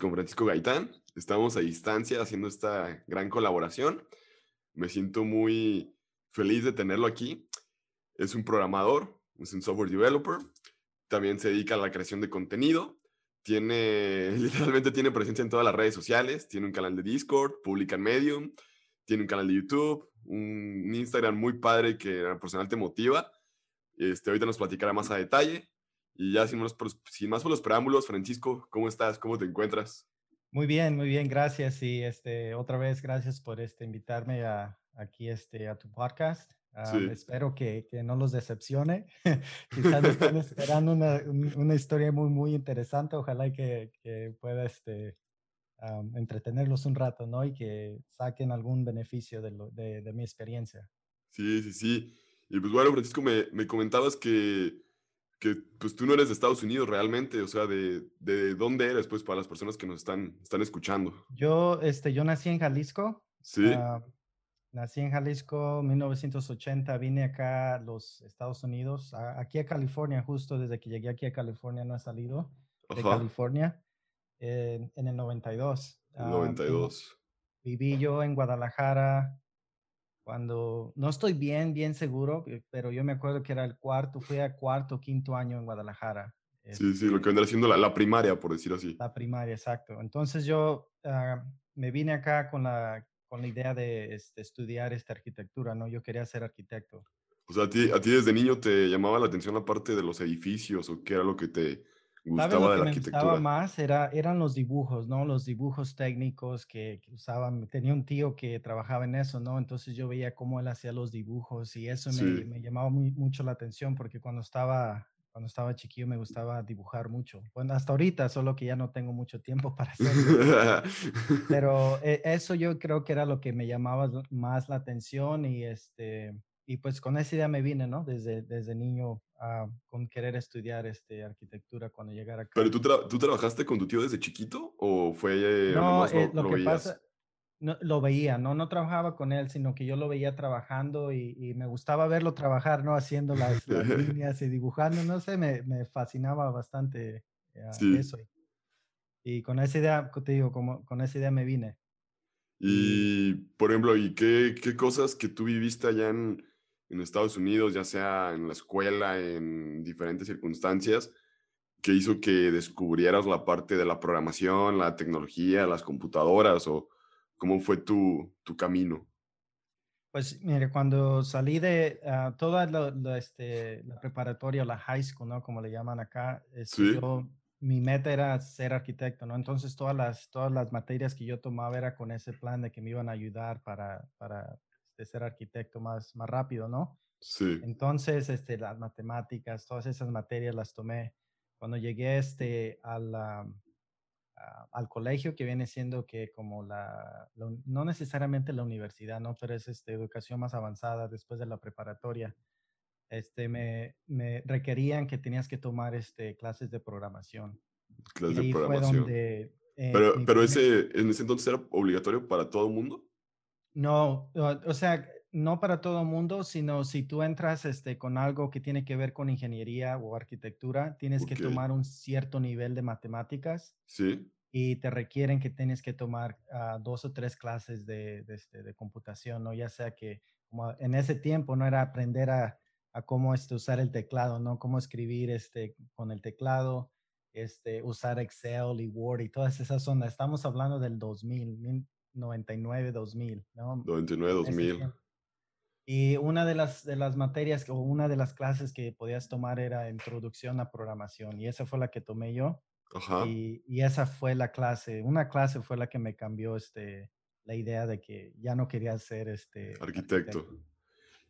con Francisco Gaitán. Estamos a distancia haciendo esta gran colaboración. Me siento muy feliz de tenerlo aquí. Es un programador, es un software developer. También se dedica a la creación de contenido. Tiene, literalmente tiene presencia en todas las redes sociales. Tiene un canal de Discord, publica en Medium. Tiene un canal de YouTube, un Instagram muy padre que personal te motiva. Este, ahorita nos platicará más a detalle. Y ya sin más, sin más por los preámbulos, Francisco, ¿cómo estás? ¿Cómo te encuentras? Muy bien, muy bien, gracias. Y este, otra vez, gracias por este, invitarme a, aquí este, a tu podcast. Ah, espero que, que, no los decepcione. Quizás están esperando una, una, historia muy, muy interesante. Ojalá que, que pueda este, entretenerlos un rato, ¿no? Y que saquen algún beneficio de, lo, de, de, mi experiencia. Sí, sí, sí. Y pues bueno, Francisco, me, me comentabas que que pues tú no eres de Estados Unidos realmente, o sea, de, de dónde eres, pues, para las personas que nos están, están escuchando. Yo, este, yo nací en Jalisco. Sí. Ah, nací en Jalisco 1980, vine acá a los Estados Unidos, aquí a California, justo desde que llegué aquí a California no he salido de California, en el 92. 92. Ah, viví yo en Guadalajara cuando no estoy bien, bien seguro, eh, pero yo me acuerdo que era el cuarto, fui a cuarto, quinto año en Guadalajara. Sí, sí, lo que vendría siendo la, la, primaria, por decir así. La primaria, exacto. Entonces yo ah, me vine acá con la, con la idea de este, estudiar esta arquitectura, ¿no? Yo quería ser arquitecto. O sea, ¿a ti, a ti desde niño te llamaba la atención la parte de los edificios o qué era lo que te, gustaba de la arquitectura. Me gustaba más era, eran los dibujos, ¿no? Los dibujos técnicos que, usaban. Tenía un tío que trabajaba en eso, ¿no? Entonces yo veía cómo él hacía los dibujos y eso me, me, llamaba muy, mucho la atención porque cuando estaba, cuando estaba chiquillo me gustaba dibujar mucho. Bueno, hasta ahorita, solo que ya no tengo mucho tiempo para hacerlo. Pero eh, eso yo creo que era lo que me llamaba más la atención y este y pues con esa idea me vine, ¿no? Desde, desde niño con querer estudiar este, arquitectura cuando llegara acá. ¿Pero tú, tú trabajaste con tu tío desde chiquito o fue... no, eh, lo, que pasa, no, lo veía, ¿no? No trabajaba con él, sino que yo lo veía trabajando y, y me gustaba verlo trabajar, ¿no? Haciendo las, líneas y dibujando, no sé, me, me fascinaba bastante eh, eso. Y con esa idea, te digo, como, con esa idea me vine. Y, por ejemplo, ¿y qué, qué cosas que tú viviste allá en, en Estados Unidos, ya sea en la escuela, en diferentes circunstancias, que hizo que descubrieras la parte de la programación, la tecnología, las computadoras o cómo fue tu, tu camino? Pues mire, cuando salí de uh, toda la, este, la, preparatoria, la high school, ¿no? Como le llaman acá, este, yo, mi meta era ser arquitecto, ¿no? Entonces todas las, todas las materias que yo tomaba era con ese plan de que me iban a ayudar para, para de ser arquitecto más, más rápido, ¿no? Sí. Entonces, este, las matemáticas, todas esas materias las tomé cuando llegué este, a al colegio, que viene siendo que como la, no necesariamente la universidad, ¿no? Pero es este, educación más avanzada después de la preparatoria. Este, me, me requerían que tenías que tomar este, clases de programación. Clases de programación. Eh, pero, pero ese, en ese entonces era obligatorio para todo el mundo. No, o sea, no para todo mundo, sino si tú entras este, con algo que tiene que ver con ingeniería o arquitectura, tienes que tomar un cierto nivel de matemáticas. Sí. Y te requieren que tienes que tomar ah, dos o tres clases de, de, este, de, computación, ¿no? Ya sea que como en ese tiempo no era aprender a, a cómo este, usar el teclado, ¿no? Cómo escribir este, con el teclado, este, usar Excel y Word y todas esas ondas. Estamos hablando del 2000, 99, 2000, ¿no? 99, 2000. Y una de las, de las materias o una de las clases que podías tomar era Introducción a Programación y esa fue la que tomé yo. Ajá. Y, y, esa fue la clase, una clase fue la que me cambió este, la idea de que ya no quería ser este, arquitecto.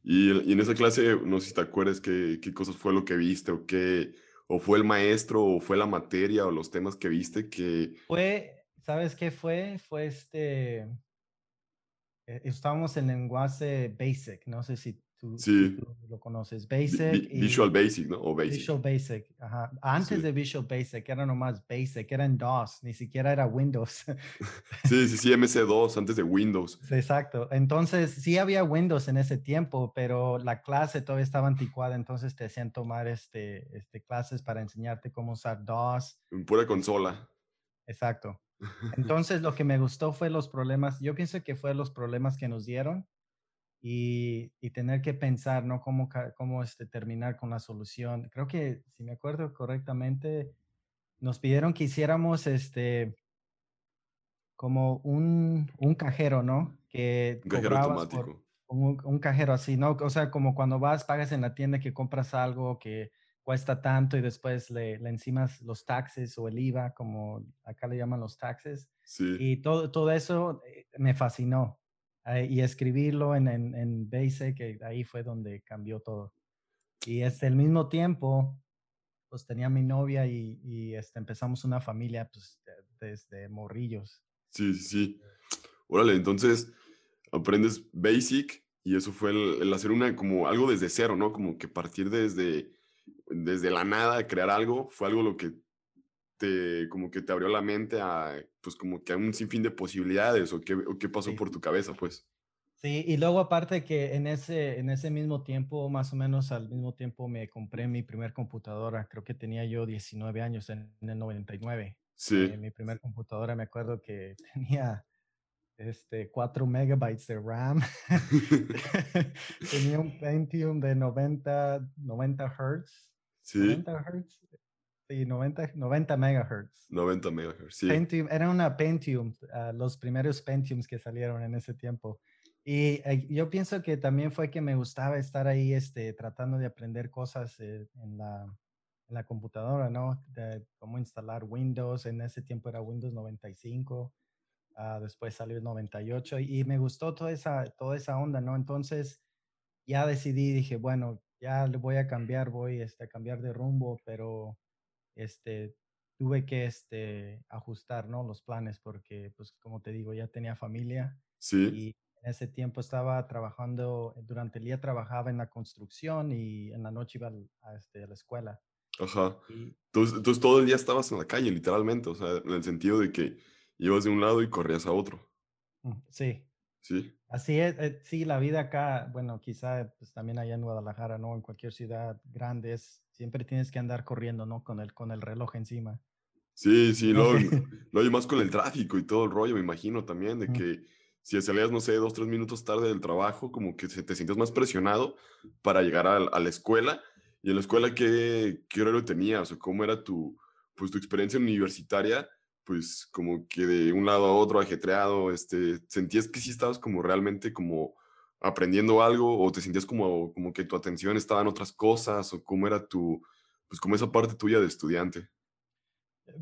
Y, y, en esa clase, no sé si te acuerdas qué, qué cosas fue lo que viste o qué, o fue el maestro o fue la materia o los temas que viste que... Fue, ¿Sabes qué fue? Fue este. Eh, estábamos en lenguaje Basic, no sé si tú, lo conoces. Basic. Visual Basic, ¿no? O Basic. Visual Basic, ajá. Antes de Visual Basic era nomás Basic, era en DOS, ni siquiera era Windows. sí, sí, sí, MC2, antes de Windows. Exacto. Entonces, sí había Windows en ese tiempo, pero la clase todavía estaba anticuada, entonces te hacían tomar este, este clases para enseñarte cómo usar DOS. En pura consola. Exacto. Entonces, lo que me gustó fue los problemas, yo pienso que fue los problemas que nos dieron y, y tener que pensar, ¿no? Cómo, cómo este, terminar con la solución. Creo que, si me acuerdo correctamente, nos pidieron que hiciéramos este, como un, un cajero, ¿no? Que un cajero automático. Un, un, cajero así, ¿no? O sea, como cuando vas, pagas en la tienda que compras algo que cuesta tanto y después le, le encimas los taxes o el IVA, como acá le llaman los taxes. Sí. Y todo, todo eso eh, me fascinó. Eh, y escribirlo en, en, en Basic, que ahí fue donde cambió todo. Y es el mismo tiempo, pues tenía mi novia y, y este, empezamos una familia pues, desde morrillos. Sí, sí, sí. Órale, entonces aprendes Basic y eso fue el, el hacer una, como algo desde cero, ¿no? Como que partir desde desde la nada crear algo fue algo lo que te, como que te abrió la mente a, pues como que a un sinfín de posibilidades o qué, o qué pasó por tu cabeza, pues. Sí, y luego aparte que en ese, en ese mismo tiempo, más o menos al mismo tiempo, me compré mi primer computadora. Creo que tenía yo 19 años en, el 99. Sí. Eh, mi primer computadora, me acuerdo que tenía este, 4 megabytes de RAM. tenía un Pentium de 90, 90 Hz Sí. 90 Hz. Sí, 90, 90 megahertz. 90 megahertz, sí. Pentium, era una Pentium, uh, los primeros Pentiums que salieron en ese tiempo. Y eh, yo pienso que también fue que me gustaba estar ahí este, tratando de aprender cosas eh, en, la, en, la, computadora, ¿no? De cómo instalar Windows. En ese tiempo era Windows 95. Uh, ah, después salió el 98 y, y me gustó toda esa, toda esa onda, ¿no? Entonces ya decidí, dije, bueno, ya le voy a cambiar, voy este, a cambiar de rumbo, pero este, tuve que este, ajustar ¿no? los planes porque, pues como te digo, ya tenía familia sí. y en ese tiempo estaba trabajando, durante el día trabajaba en la construcción y en la noche iba a, este, a la escuela. Ajá. entonces, entonces todo el día estabas en la calle, literalmente, o sea, en el sentido de que ibas de un lado y corrías a otro. Mm, sí. Sí. Así es, eh, sí, la vida acá, bueno, quizá pues, también allá en Guadalajara, ¿no? En cualquier ciudad grande, es, siempre tienes que andar corriendo, ¿no? Con el, con el reloj encima. Sí, sí, lo, lo hay más con el tráfico y todo el rollo, me imagino también, de que si salías, no sé, dos, tres minutos tarde del trabajo, como que te sientes más presionado para llegar a, a la escuela. ¿Y en la escuela qué, qué horario tenías o cómo era tu, pues, tu experiencia universitaria? Pues como que de un lado a otro ajetreado, este, ¿sentías que sí estabas como realmente como aprendiendo algo o te sentías como, como que tu atención estaba en otras cosas o cómo era tu, pues como esa parte tuya de estudiante?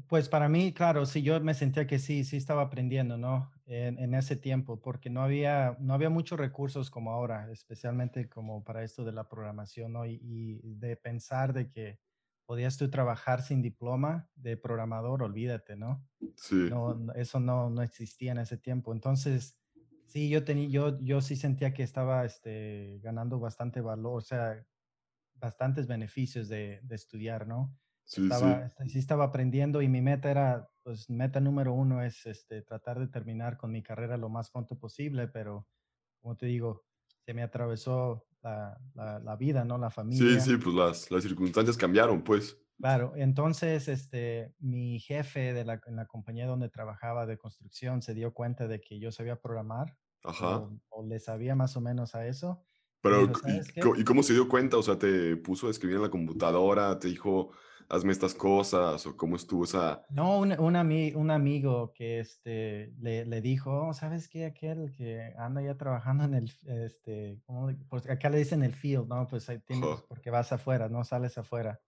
Pues para mí, claro, sí, yo me sentía que sí, sí estaba aprendiendo, ¿no? En, ese tiempo, porque no había, no había muchos recursos como ahora, especialmente como para esto de la programación, ¿no? Y, y de pensar de que podías tú trabajar sin diploma de programador, olvídate, ¿no? Sí. No, eso no, no existía en ese tiempo. Entonces, sí, yo, tenía, yo, yo sí sentía que estaba este, ganando bastante valor, o sea, bastantes beneficios de, de estudiar, ¿no? Sí, estaba, este, sí. estaba aprendiendo y mi meta era, pues, meta número uno es este, tratar de terminar con mi carrera lo más pronto posible, pero, como te digo, se me atravesó la, la, vida, ¿no? La familia. Sí, sí, pues las, las circunstancias cambiaron, pues. Claro, entonces este, mi jefe de la, en la compañía donde trabajaba de construcción se dio cuenta de que yo sabía programar Ajá. O, o, le sabía más o menos a eso. Pero, dijo, ¿y, ¿y, cómo se dio cuenta? O sea, ¿te puso a escribir en la computadora? ¿Te dijo, hazme estas cosas? ¿O cómo estuvo esa...? No, un, un, ami un amigo que este, le, le dijo, oh, ¿sabes qué? Aquel que anda ya trabajando en el, este, ¿cómo? Pues acá le dicen el field, ¿no? Pues ahí tienes, porque vas afuera, ¿no? Sales afuera.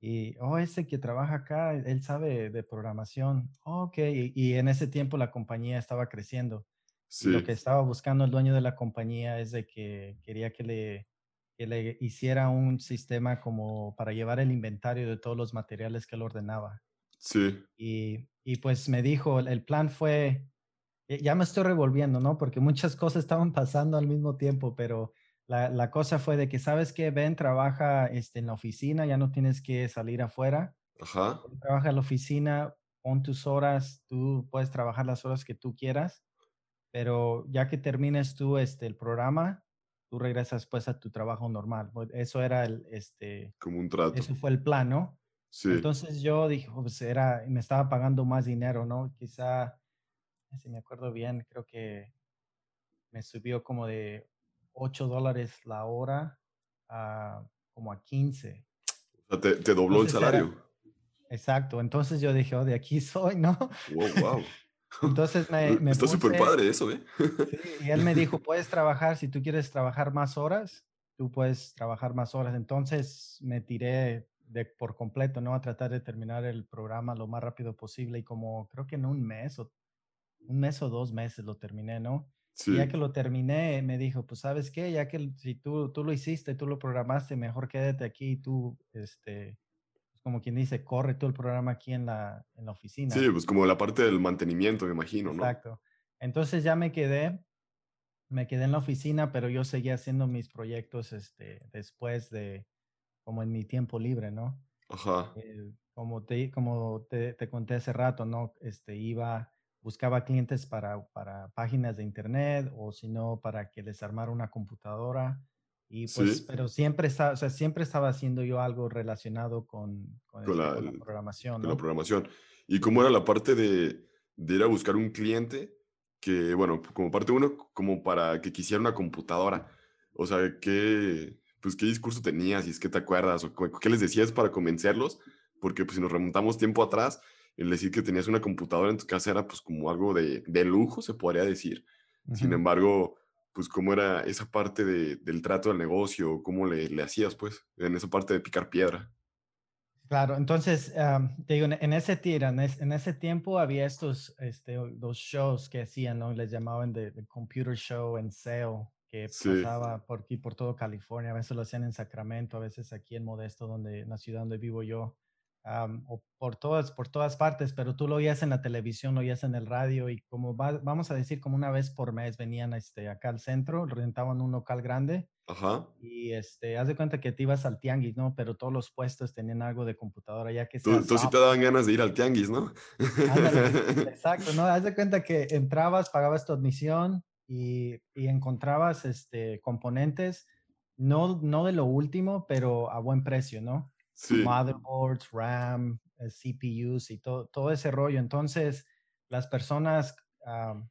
Y, oh, ese que trabaja acá, él sabe de programación. Oh, ok, y, y, en ese tiempo la compañía estaba creciendo. Sí. Lo que estaba buscando el dueño de la compañía es de que quería que le que le hiciera un sistema como para llevar el inventario de todos los materiales que él ordenaba. Sí. Y, y pues me dijo, el plan fue, ya me estoy revolviendo, ¿no? Porque muchas cosas estaban pasando al mismo tiempo, pero la, la cosa fue de que, ¿sabes qué? Ven, trabaja este, en la oficina, ya no tienes que salir afuera. Ajá. Trabaja en la oficina, pon tus horas, tú puedes trabajar las horas que tú quieras, pero ya que termines tú este, el programa, tú regresas pues a tu trabajo normal. Pues, eso era el, este... Como un trato. Eso fue el plan, ¿no? Entonces yo dije, pues era, me estaba pagando más dinero, ¿no? Quizá, si me acuerdo bien, creo que me subió como de 8 dólares la hora a como a 15. O sea, te, dobló el salario. exacto. Entonces yo dije, oh, de aquí soy, ¿no? Wow, wow. Entonces me, me Está súper padre eso, ¿eh? Sí, y él me dijo, puedes trabajar, si tú quieres trabajar más horas, tú puedes trabajar más horas. Entonces me tiré de, por completo, ¿no? A tratar de terminar el programa lo más rápido posible y como creo que en un mes o un mes o dos meses lo terminé, ¿no? Y ya que lo terminé, me dijo, pues sabes qué, ya que si tú, tú lo hiciste, tú lo programaste, mejor quédate aquí y tú, este, como quien dice, corre todo el programa aquí en la, en la oficina. Sí, pues como la parte del mantenimiento, me imagino, ¿no? Exacto. Entonces ya me quedé, me quedé en la oficina, pero yo seguía haciendo mis proyectos, este, después de, como en mi tiempo libre, ¿no? Ajá. Eh, como te, como te, te, conté hace rato, ¿no? Este, iba, buscaba clientes para, para páginas de internet o si no, para que les armara una computadora. Y pues, pero siempre estaba, o sea, siempre estaba haciendo yo algo relacionado con, con, la, programación. Con la programación. ¿Y cómo era la parte de, de ir a buscar un cliente que, bueno, como parte uno, como para que quisiera una computadora? O sea, ¿qué, pues qué discurso tenías, y es que te acuerdas, o qué les decías para convencerlos, porque pues si nos remontamos tiempo atrás, el decir que tenías una computadora en tu casa era pues como algo de, de lujo, se podría decir. Sin embargo, pues cómo era esa parte de, del trato del negocio, cómo le, le, hacías pues en esa parte de picar piedra. Claro, entonces, te digo, en ese, tira, en, en, ese tiempo había estos este, dos shows que hacían, ¿no? Les llamaban de, Computer Show en Sale, que pasaba por aquí, por todo California. A veces lo hacían en Sacramento, a veces aquí en Modesto, donde, en la ciudad donde vivo yo, o por todas, por todas partes, pero tú lo oías en la televisión, lo oías en el radio y como vamos a decir, como una vez por mes venían este, acá al centro, rentaban un local grande. Ajá. Y este, haz de cuenta que te ibas al tianguis, ¿no? Pero todos los puestos tenían algo de computadora, ya que... Tú, tú sí te daban ganas de ir al tianguis, ¿no? exacto, ¿no? Haz de cuenta que entrabas, pagabas tu admisión, y, encontrabas este, componentes, no, no de lo último, pero a buen precio, ¿no? Motherboards, RAM, eh, CPUs y todo, todo ese rollo. Entonces, las personas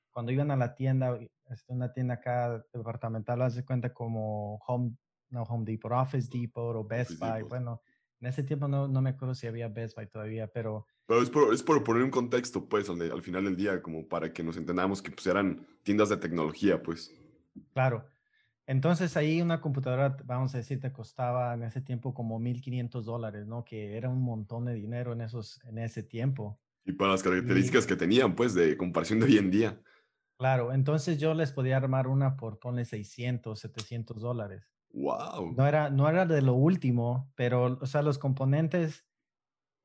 cuando iban a la tienda, este, una tienda acá departamental, haz de cuenta como Home, no Home Depot, Office Depot o Best Buy. Bueno, en ese tiempo no, no me acuerdo si había Best Buy todavía, pero pero es por, es por poner un contexto, pues, al, al, final del día, como para que nos entendamos que pues, eran tiendas de tecnología, pues. Claro. Entonces ahí una computadora, vamos a decir, te costaba en ese tiempo como 1.500 dólares, ¿no? Que era un montón de dinero en, esos, en ese tiempo. Y para las características que tenían, pues, de comparación de hoy en día. Claro, entonces yo les podía armar una por, ponle 600, 700 dólares. Wow. No era, no era de lo último, pero, o sea, los componentes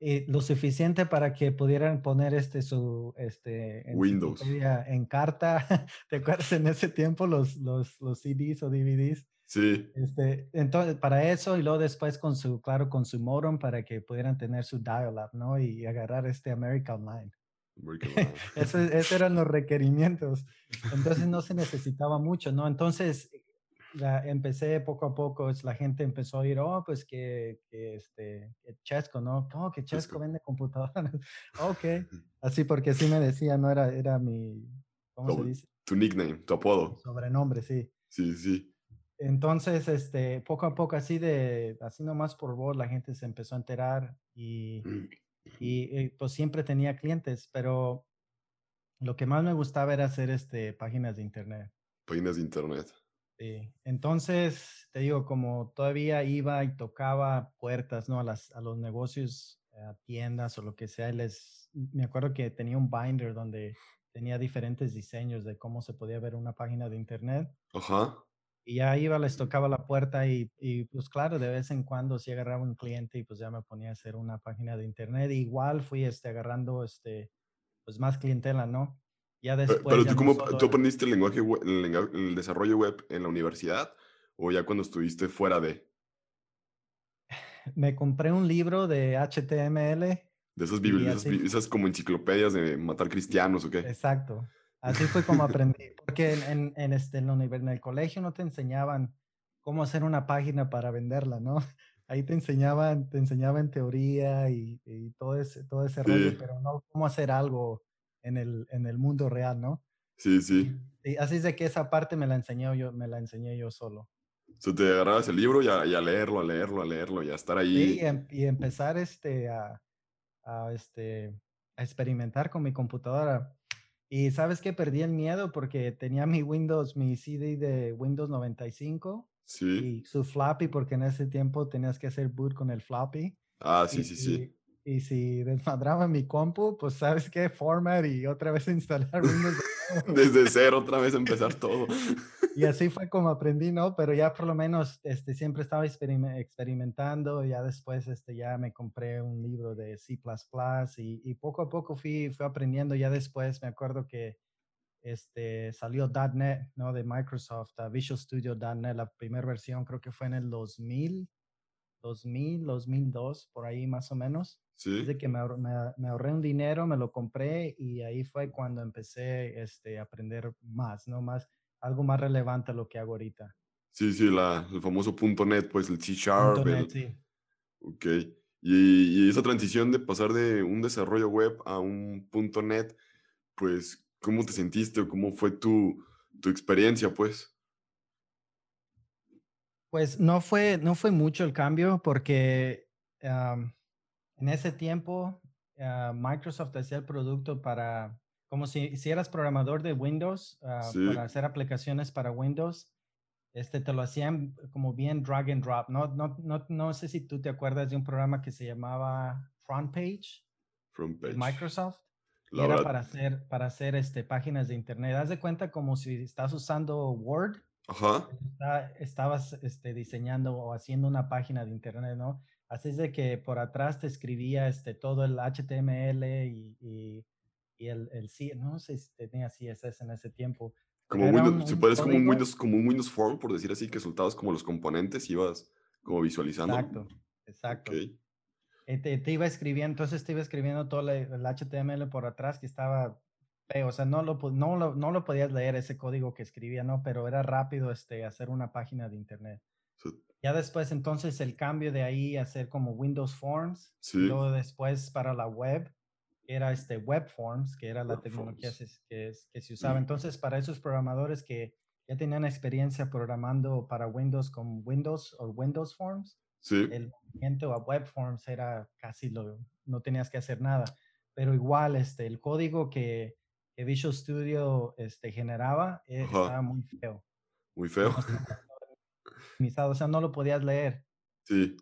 eh, lo suficiente para que pudieran poner este su este Windows en carta. ¿Te acuerdas en ese tiempo los, los, los CDs o DVDs? Sí. Este, entonces, para eso y luego después con su, claro, con su modem para que pudieran tener su dial-up, ¿no? Y agarrar este America Online. Esos eran los requerimientos. Entonces no se necesitaba mucho, ¿no? Entonces la, empecé poco a poco, es, la gente empezó a oír, oh, pues que, que este, que Chesco, ¿no? Oh, que Chesco vende computadoras. ok. Así porque así me decía, ¿no? Era, era mi, ¿cómo se dice? Tu nickname, tu apodo. Sobrenombre, sí. Sí, sí. Entonces, este, poco a poco, así de, así nomás por voz, la gente se empezó a enterar y, mm. y, eh, pues siempre tenía clientes, pero lo que más me gustaba era hacer este, páginas de internet. Páginas de internet. Sí. Entonces, te digo, como todavía iba y tocaba puertas, ¿no? A, las, a los negocios, a tiendas o lo que sea, les, me acuerdo que tenía un binder donde tenía diferentes diseños de cómo se podía ver una página de internet. Ajá. Y ya iba, les tocaba la puerta y, y, pues claro, de vez en cuando sí agarraba un cliente y pues ya me ponía a hacer una página de internet. igual fui este, agarrando este, pues más clientela, ¿no? Pero tú, cómo, ¿tú aprendiste el lenguaje, el, desarrollo web en la universidad o ya cuando estuviste fuera de? Me compré un libro de HTML. De esas, esas, como enciclopedias de matar cristianos o qué. Exacto. Así fue como aprendí. Porque en, en, este, en, en el colegio no te enseñaban cómo hacer una página para venderla, ¿no? ahí te enseñaban, te enseñaban teoría y, todo ese, todo ese rollo, pero no cómo hacer algo en el, en el mundo real, ¿no? Sí, sí. Y, así es de que esa parte me la enseñé yo, me la enseñé yo solo. O te agarrabas el libro y a, leerlo, a leerlo, a leerlo, y a estar ahí. Sí, em, y, empezar este, a, a, este, a experimentar con mi computadora. Y sabes que perdí el miedo porque tenía mi Windows, mi CD de Windows 95 Sí. Y su floppy, porque en ese tiempo tenías que hacer boot con el floppy. Ah, sí, sí, sí. Y, si desmadraba mi compu, pues sabes qué, format y otra vez instalar Windows. Desde cero, otra vez empezar todo. y así fue como aprendí, ¿no? Pero ya por lo menos este, siempre estaba experimentando. Ya después este, ya me compré un libro de C y, y poco a poco fui, fui aprendiendo. Ya después me acuerdo que este, salió .NET, ¿no? De Microsoft, Visual Studio .NET, la primera versión creo que fue en el 2000, 2000, 2002, por ahí más o menos. Sí. que me, ahorré un dinero, me lo compré y ahí fue cuando empecé este, a aprender más, ¿no? Más, algo más relevante a lo que hago ahorita. Sí, sí, la, el famoso .NET, pues el C Sharp. .NET, sí. Ok. Y, y, esa transición de pasar de un desarrollo web a un .NET, pues ¿Cómo te sentiste o cómo fue tu, experiencia, pues? Pues no fue, no fue mucho el cambio porque en ese tiempo ah, Microsoft hacía el producto para, como si, si eras programador de Windows, ah, para hacer aplicaciones para Windows, este, te lo hacían como bien drag and drop. No, no, no, no sé si tú te acuerdas de un programa que se llamaba Front Page. Front Page. Microsoft era para hacer, para hacer este, páginas de internet. Haz de cuenta como si estás usando Word. Ajá. estabas este, diseñando o haciendo una página de internet, ¿no? Así es de que por atrás te escribía este, todo el HTML y, y, y el, el no sé si tenía CSS en ese tiempo. Como Windows, si puedes como un Windows, como un Windows Form, por decir así, que soltabas como los componentes y ibas como visualizando. Exacto, exacto. Eh, te, iba escribiendo, entonces te iba escribiendo todo el, HTML por atrás que estaba feo, o sea, no lo, no, lo, no lo podías leer ese código que escribía, ¿no? Pero era rápido este, hacer una página de internet. Ya después, entonces, el cambio de ahí a hacer como Windows Forms, sí. luego después para la web, era este Web Forms, que era la tecnología que, que, se usaba. Entonces, para esos programadores que ya tenían experiencia programando para Windows con Windows o Windows Forms, el movimiento a web forms era casi lo, no tenías que hacer nada. Pero igual, este, el código que, que Visual Studio este, generaba eh, estaba muy feo. Muy feo. O sea, no lo podías leer. Sí.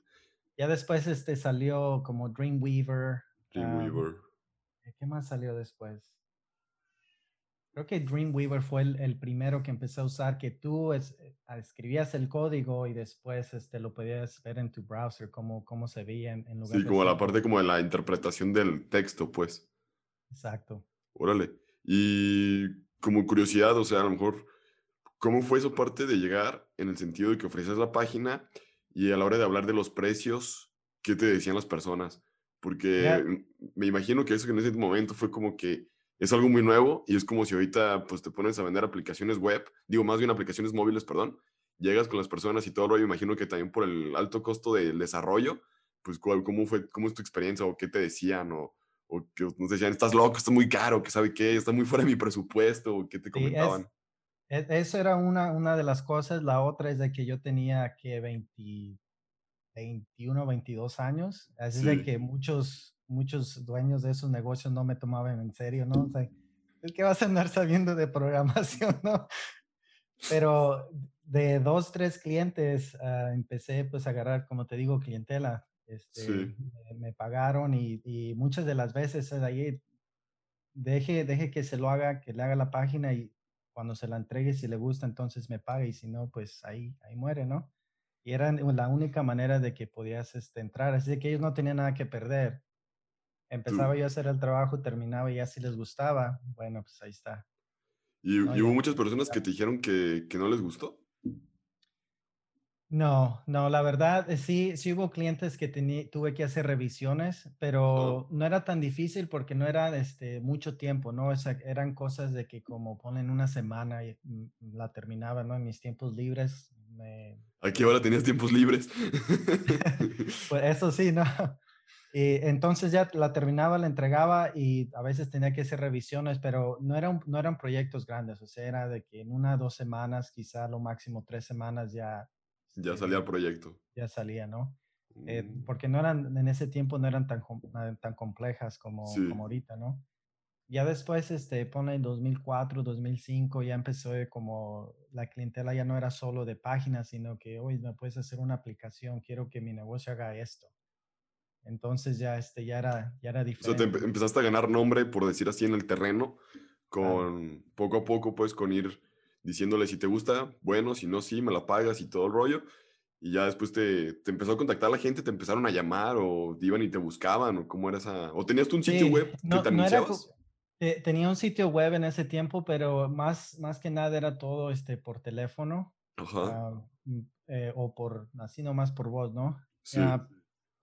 Ya después este, salió como Dreamweaver. Dreamweaver. ¿Qué más salió después? Creo que Dreamweaver fue el, primero que empecé a usar, que tú es, eh, escribías el código y después este, lo podías ver en tu browser, cómo, cómo se veía en, lugar Sí, como la parte como de la interpretación del texto, pues. Exacto. Órale. Y como curiosidad, o sea, a lo mejor, ¿cómo fue eso parte de llegar en el sentido de que ofreces la página y a la hora de hablar de los precios, qué te decían las personas? Porque me imagino que eso en ese momento fue como que es algo muy nuevo y es como si ahorita pues te pones a vender aplicaciones web, digo más bien aplicaciones móviles, perdón, llegas con las personas y todo lo imagino que también por el alto costo del desarrollo, pues cómo fue, cómo es tu experiencia o qué te decían o, o que nos decían, estás loco, está muy caro, que sabe qué, está muy fuera de mi presupuesto o qué te comentaban. Eso era una, una de las cosas, la otra es de que yo tenía que 20, 21, 22 años, así de que muchos muchos dueños de esos negocios no me tomaban en serio, ¿no? O sea, ¿qué vas a andar sabiendo de programación, no? Pero de dos, tres clientes ah, empecé pues a agarrar, como te digo, clientela. Este, me, pagaron y, y, muchas de las veces es ahí, deje, deje que se lo haga, que le haga la página y cuando se la entregue, si le gusta, entonces me pague y si no, pues ahí, ahí muere, ¿no? Y era la única manera de que podías este, entrar, así que ellos no tenían nada que perder. Empezaba yo a hacer el trabajo, terminaba y ya si les gustaba, bueno, pues ahí está. ¿Y, hubo muchas personas que te dijeron que, que no les gustó? No, no, la verdad, eh, sí, sí hubo clientes que tuve que hacer revisiones, pero no era tan difícil porque no era este, mucho tiempo, ¿no? O eran cosas de que como ponen una semana y mm, la terminaba, ¿no? En mis tiempos libres Aquí ahora tenías tiempos libres. pues eso sí, ¿no? Y entonces ya la terminaba, la entregaba y a veces tenía que hacer revisiones, pero no eran, no eran proyectos grandes, o sea, era de que en una, dos semanas, quizá lo máximo tres semanas ya... Ya salía el proyecto. Ya salía, ¿no? Eh, mm. porque no eran, en ese tiempo no eran tan, tan complejas como, como ahorita, ¿no? Ya después, este, pone en 2004, 2005, ya empezó como la clientela ya no era solo de páginas, sino que, hoy me puedes hacer una aplicación, quiero que mi negocio haga esto. Entonces ya, este, ya, era, ya era diferente. O sea, te empezaste a ganar nombre, por decir así, en el terreno, con poco a poco, pues, con ir diciéndole si te gusta, bueno, si no, sí, me la pagas y todo el rollo. Y ya después te, te, empezó a contactar la gente, te empezaron a llamar o iban y te buscaban o cómo era esa... O tenías tú un sitio web que te anunciabas. Eh, tenía un sitio web en ese tiempo, pero más, más que nada era todo este, por teléfono. Ajá. Ah, mm, eh, o por, así nomás por voz, ¿no? Sí. Ah,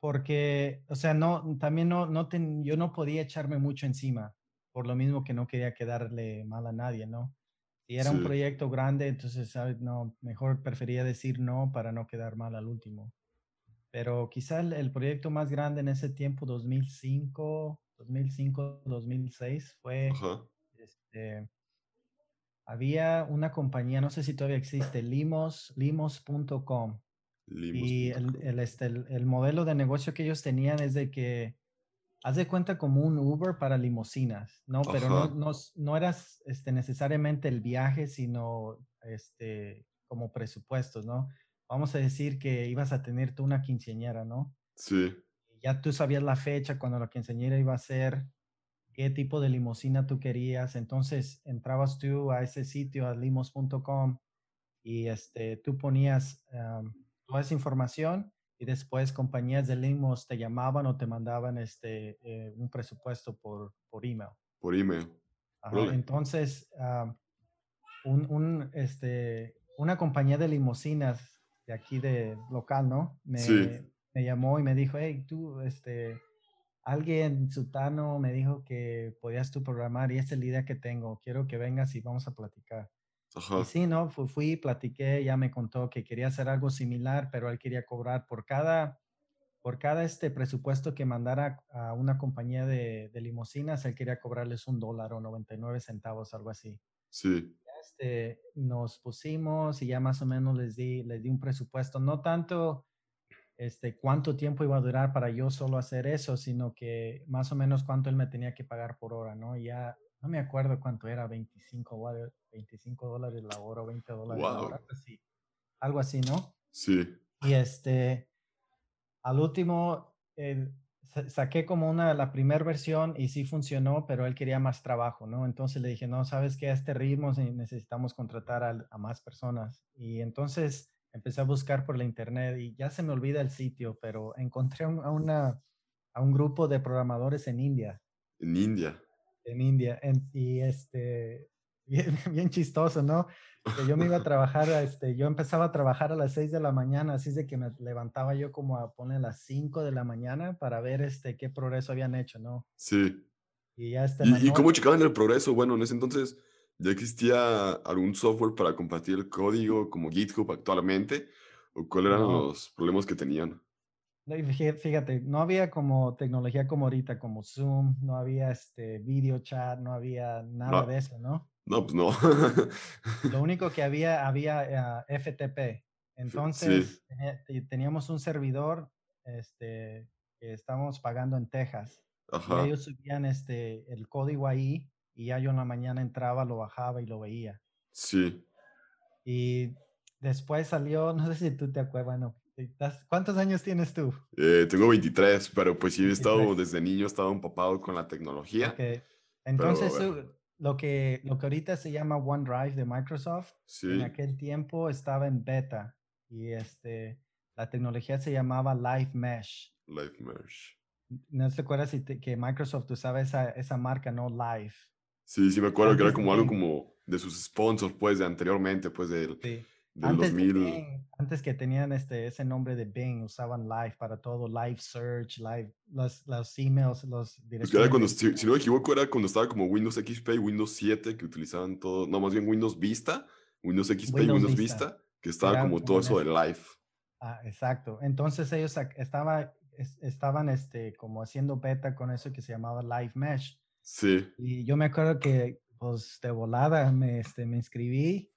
porque, o sea, no, también no, no yo no podía echarme mucho encima, por lo mismo que no quería quedarle mal a nadie, ¿no? Si era un proyecto grande, entonces, ¿sabes? No, mejor prefería decir no para no quedar mal al último. Pero quizá el, proyecto más grande en ese tiempo, 2005, 2005, 2006, fue, este, había una compañía, no sé si todavía existe, limos, limos.com. Y el, el, este, el, modelo de negocio que ellos tenían es de que, haz de cuenta como un Uber para limosinas, ¿no? Pero no, no, no, eras este, necesariamente el viaje, sino este, como presupuestos, ¿no? Vamos a decir que ibas a tener tú una quinceañera, ¿no? Sí. Ya tú sabías la fecha cuando la quinceañera iba a ser, qué tipo de limosina tú querías. Entonces entrabas tú a ese sitio, a limos.com, y este, tú ponías toda esa información y después compañías de limos te llamaban o te mandaban este, eh, un presupuesto por, por email. Por email. entonces, un, un, este, una compañía de limosinas de aquí de local, ¿no? Me, me llamó y me dijo, hey, tú, este, alguien sutano me dijo que podías tú programar y esta es la idea que tengo. Quiero que vengas y vamos a platicar. Y sí, ¿no? Fui, platiqué, ya me contó que quería hacer algo similar, pero él quería cobrar por cada, por cada este presupuesto que mandara a una compañía de, de limosinas, él quería cobrarles un dólar o 99 centavos, algo así. Sí. Este, nos pusimos y ya más o menos les di, les di un presupuesto, no tanto este, cuánto tiempo iba a durar para yo solo hacer eso, sino que más o menos cuánto él me tenía que pagar por hora, ¿no? Y ya no me acuerdo cuánto era, 25, 25 dólares la hora o 20 dólares la hora, así, algo así, ¿no? Sí. Y este, al último, saqué como una, la primera versión y sí funcionó, pero él quería más trabajo, ¿no? Entonces le dije, no, sabes que a este ritmo necesitamos contratar a, más personas. Y entonces empecé a buscar por la internet y ya se me olvida el sitio, pero encontré a, una, a un grupo de programadores en India. En India en India. y este, bien, chistoso, ¿no? Que yo me iba a trabajar, este, yo empezaba a trabajar a las 6 de la mañana, así es de que me levantaba yo como a poner las 5 de la mañana para ver este, qué progreso habían hecho, ¿no? Sí. Y ya está. ¿Y, ¿Y cómo checaban el progreso? Bueno, en ese entonces ya existía algún software para compartir el código como GitHub actualmente, o cuáles eran los problemas que tenían. Fíjate, no había como tecnología como ahorita, como Zoom, no había este video chat, no había nada de eso, ¿no? No, pues no. Lo único que había, había ah, FTP. Entonces, teníamos un servidor este, que estábamos pagando en Texas. Y ellos subían este, el código ahí y ya yo en la mañana entraba, lo bajaba y lo veía. Sí. Y después salió, no sé si tú te acuerdas, bueno, ¿Cuántos años tienes tú? Eh, tengo 23, pero pues sí he estado desde niño, he estado empapado con la tecnología. Entonces, lo, que, lo que ahorita se llama OneDrive de Microsoft, en aquel tiempo estaba en beta y este, la tecnología se llamaba Live Mesh. Live Mesh. ¿No te acuerdas si que Microsoft usaba esa, esa marca, no Live? Sí, sí me acuerdo que era como algo como de sus sponsors, pues, de anteriormente, pues, del... Sí antes, antes que tenían este, ese nombre de Bing, usaban Live para todo, Live Search, Live, los, los emails, los directorios. cuando, si, no me equivoco, era cuando estaba como Windows XP y Windows 7 que utilizaban todo, no, más bien Windows Vista, Windows XP y Windows Vista. Que estaba como todo eso de live. Ah, exacto. Entonces ellos estaba, estaban este, como haciendo beta con eso que se llamaba Live Mesh. Sí. Y yo me acuerdo que, pues, de volada me, este, me inscribí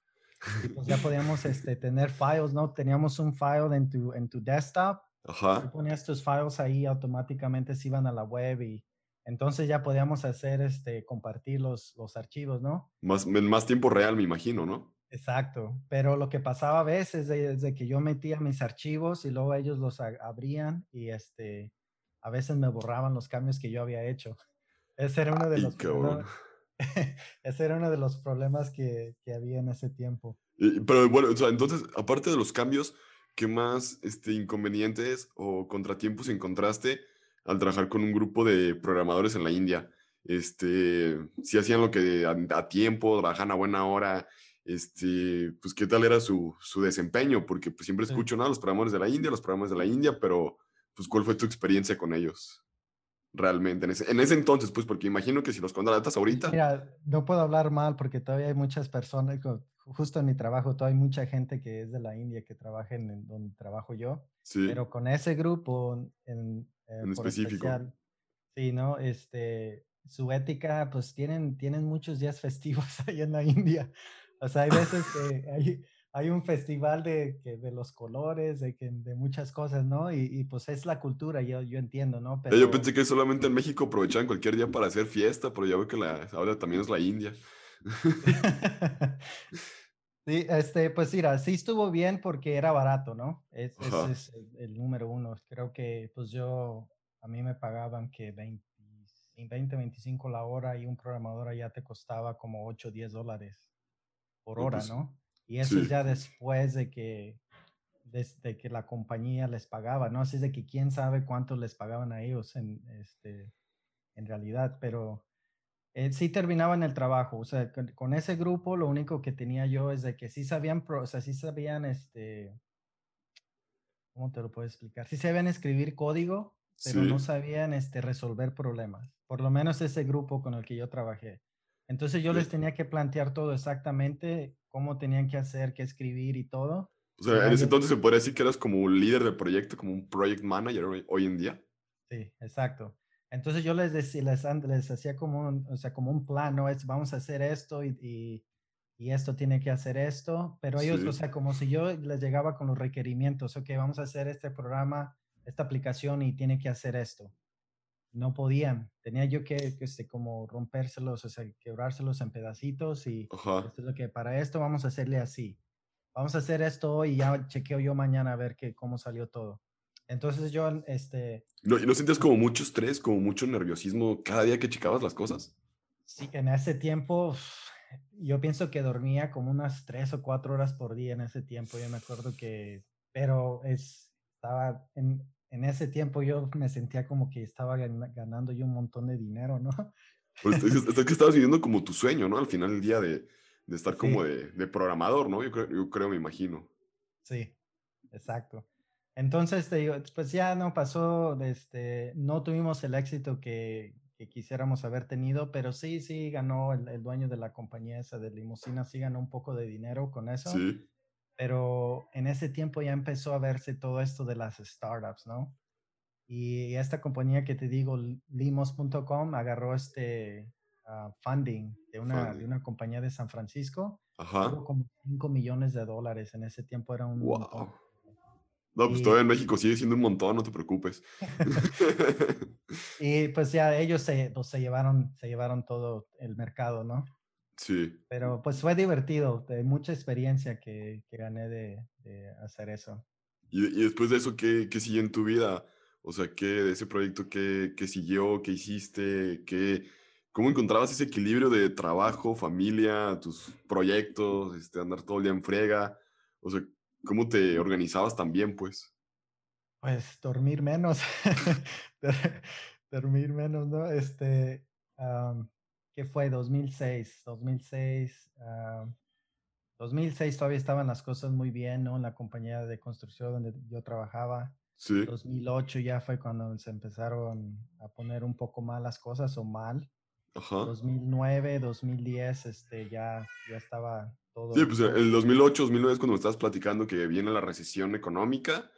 y pues ya podíamos este, tener files, ¿no? Teníamos un file en tu, en tu desktop. Ajá. Tú ponías tus files ahí, automáticamente se iban a la web y entonces ya podíamos hacer, este, compartir los, los archivos, ¿no? Más, en más tiempo real, me imagino, ¿no? Exacto, pero lo que pasaba a veces es de que yo metía mis archivos y luego ellos los abrían y este, a veces me borraban los cambios que yo había hecho. Ese era uno de los problemas, ese era uno de los problemas que, que había en ese tiempo. pero bueno, entonces, aparte de los cambios, ¿qué más este, inconvenientes o contratiempos encontraste al trabajar con un grupo de programadores en la India? Este, si hacían lo que a, a tiempo, trabajan a buena hora, este, pues qué tal era su, su desempeño, porque pues siempre escucho, nada Los programadores de la India, los programadores de la India, pero pues cuál fue tu experiencia con ellos realmente en ese, en ese entonces, pues porque imagino que si los contratas ahorita. Mira, no puedo hablar mal porque todavía hay muchas personas, justo en mi trabajo, todavía hay mucha gente que es de la India que trabaja en donde trabajo yo, sí. pero con ese grupo en, eh, en específico. sí, ¿no? Este, su ética, pues tienen, tienen muchos días festivos ahí en la India. O sea, hay veces que hay, hay un festival de, que, de los colores, de, que, de muchas cosas, ¿no? Y, y, pues es la cultura, yo, yo entiendo, ¿no? Pero... Yo pensé que solamente en México aprovechaban cualquier día para hacer fiesta, pero ya veo que la, ahora también es la India. sí, este, pues mira, sí estuvo bien porque era barato, ¿no? Es, ese es el, el, número uno. Creo que pues yo, a mí me pagaban que 20, 20 25 la hora y un programador allá te costaba como 8, 10 dólares por hora, pues, ¿no? Y eso ya después de que, desde que la compañía les pagaba, ¿no? Así es de que quién sabe cuánto les pagaban a ellos en, este, en realidad, pero eh, sí terminaban el trabajo. O sea, con, ese grupo lo único que tenía yo es de que sí sabían, o sea, sí sabían, este, ¿cómo te lo puedo explicar? Sí sabían escribir código, pero no sabían este, resolver problemas. Por lo menos ese grupo con el que yo trabajé. Entonces yo les tenía que plantear todo exactamente, cómo tenían que hacer, qué escribir y todo. O sea, en ese entonces se podría decir que eras como un líder de proyecto, como un project manager hoy, en día. Sí, exacto. Entonces yo les decía, les, les hacía como un, o sea, como un plan, ¿no? Es, vamos a hacer esto y, y, y esto tiene que hacer esto, pero ellos, o sea, como si yo les llegaba con los requerimientos, ok, vamos a hacer este programa, esta aplicación y tiene que hacer esto no podían. Tenía yo que, que este, como rompérselos, o sea, quebrárselos en pedacitos y esto es lo que para esto vamos a hacerle así. Vamos a hacer esto hoy y ya chequeo yo mañana a ver que, cómo salió todo. Entonces yo, este... ¿No, ¿Y no sentías como mucho estrés, como mucho nerviosismo cada día que checabas las cosas? Sí, en ese tiempo yo pienso que dormía como unas tres o cuatro horas por día en ese tiempo. Yo me acuerdo que, pero es, estaba en, en ese tiempo yo me sentía como que estaba ganando yo un montón de dinero, ¿no? Pues es, que estabas viviendo como tu sueño, ¿no? Al final del día de, de estar como de, de, programador, ¿no? Yo creo, yo creo, me imagino. Sí, exacto. Entonces, te digo, pues ya no pasó, este, no tuvimos el éxito que, que quisiéramos haber tenido, pero sí, sí ganó el, el, dueño de la compañía esa de limusina, sí ganó un poco de dinero con eso. Sí pero en ese tiempo ya empezó a verse todo esto de las startups, ¿no? Y esta compañía que te digo, limos.com, agarró este ah, funding, de una, de una compañía de San Francisco. Ajá. Como 5 millones de dólares. En ese tiempo era un... Wow. No, pues todavía en México sigue siendo un montón, no te preocupes. y pues ya ellos se, pues, se, llevaron, se llevaron todo el mercado, ¿no? Sí. Pero pues fue divertido, mucha experiencia que, que gané de, de, hacer eso. ¿Y, ¿Y, después de eso, ¿qué, qué siguió en tu vida? O sea, ¿qué de ese proyecto, qué, qué siguió, qué hiciste, qué, cómo encontrabas ese equilibrio de trabajo, familia, tus proyectos, este, andar todo el día en friega? O sea, ¿cómo te organizabas también, pues? Pues dormir menos, dormir menos, ¿no? Este, que fue 2006, 2006, 2006 todavía estaban las cosas muy bien, ¿no? En la compañía de construcción donde yo trabajaba. Sí. 2008 ya fue cuando se empezaron a poner un poco mal las cosas o mal. Ajá. 2009, 2010, este, ya, ya estaba todo. Sí, pues el 2008, 2009 es cuando me estabas platicando que viene la recesión económica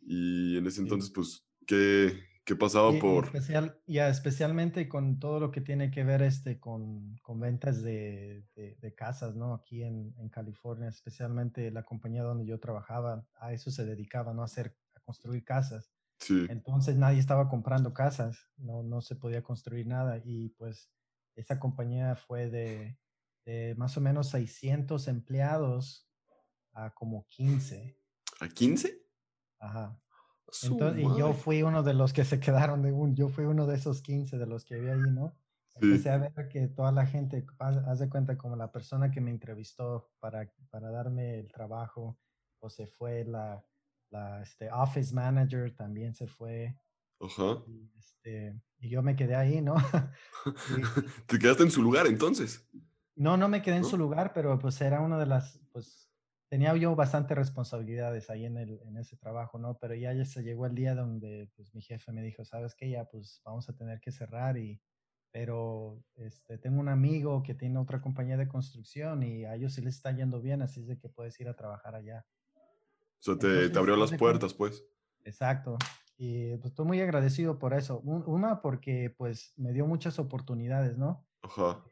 y en ese entonces, pues, ¿qué, qué pasaba por...? Especial, ya, especialmente con todo lo que tiene que ver este, con, con ventas de, de, casas, ¿no? Aquí en, en, California, especialmente la compañía donde yo trabajaba, a eso se dedicaba, ¿no? A hacer, a construir casas. Sí. Entonces nadie estaba comprando casas, no, no se podía construir nada y pues esa compañía fue de, de más o menos 600 empleados a como 15. ¿A 15? Ajá. Entonces, y yo fui uno de los que se quedaron de un, yo fui uno de esos 15 de los que había ahí, ¿no? Empecé a ver que toda la gente, haz de cuenta como la persona que me entrevistó para, para darme el trabajo, o se fue la, la este, office manager también se fue. Ajá. Y, este, y yo me quedé ahí, ¿no? ¿Te quedaste en su lugar entonces? No, no me quedé en su lugar, pero pues era una de las, pues tenía yo bastante responsabilidades ahí en, el, en ese trabajo, ¿no? Pero ya, ya se llegó el día donde pues mi jefe me dijo, ¿sabes qué? Ya pues vamos a tener que cerrar y, pero este, tengo un amigo que tiene otra compañía de construcción y a ellos sí les está yendo bien, así es de que puedes ir a trabajar allá. O sea, te, te abrió las puertas, pues. Exacto. Y pues estoy muy agradecido por eso. Una, porque pues me dio muchas oportunidades, ¿no? Ajá.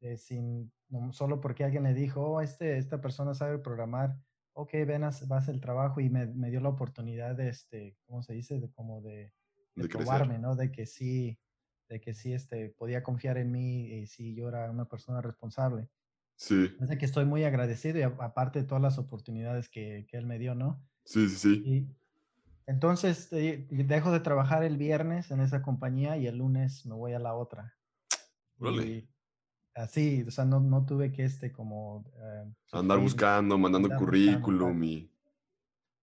Eh, sin, no, solo porque alguien le dijo, oh, este, esta persona sabe programar, ok, ven, vas el trabajo y me, me, dio la oportunidad de, este, ¿cómo se dice? De como de, de, probarme, ¿no? De que sí, de que sí, este, podía confiar en mí y sí, yo era una persona responsable. Sí. Es que estoy muy agradecido y aparte de todas las oportunidades que, que él me dio, ¿no? Sí, sí, sí. Y, entonces, dejo de trabajar el viernes en esa compañía y el lunes me voy a la otra. Vale. Así, o sea, no, no tuve que este como... Eh, andar buscando, mandando currículum y...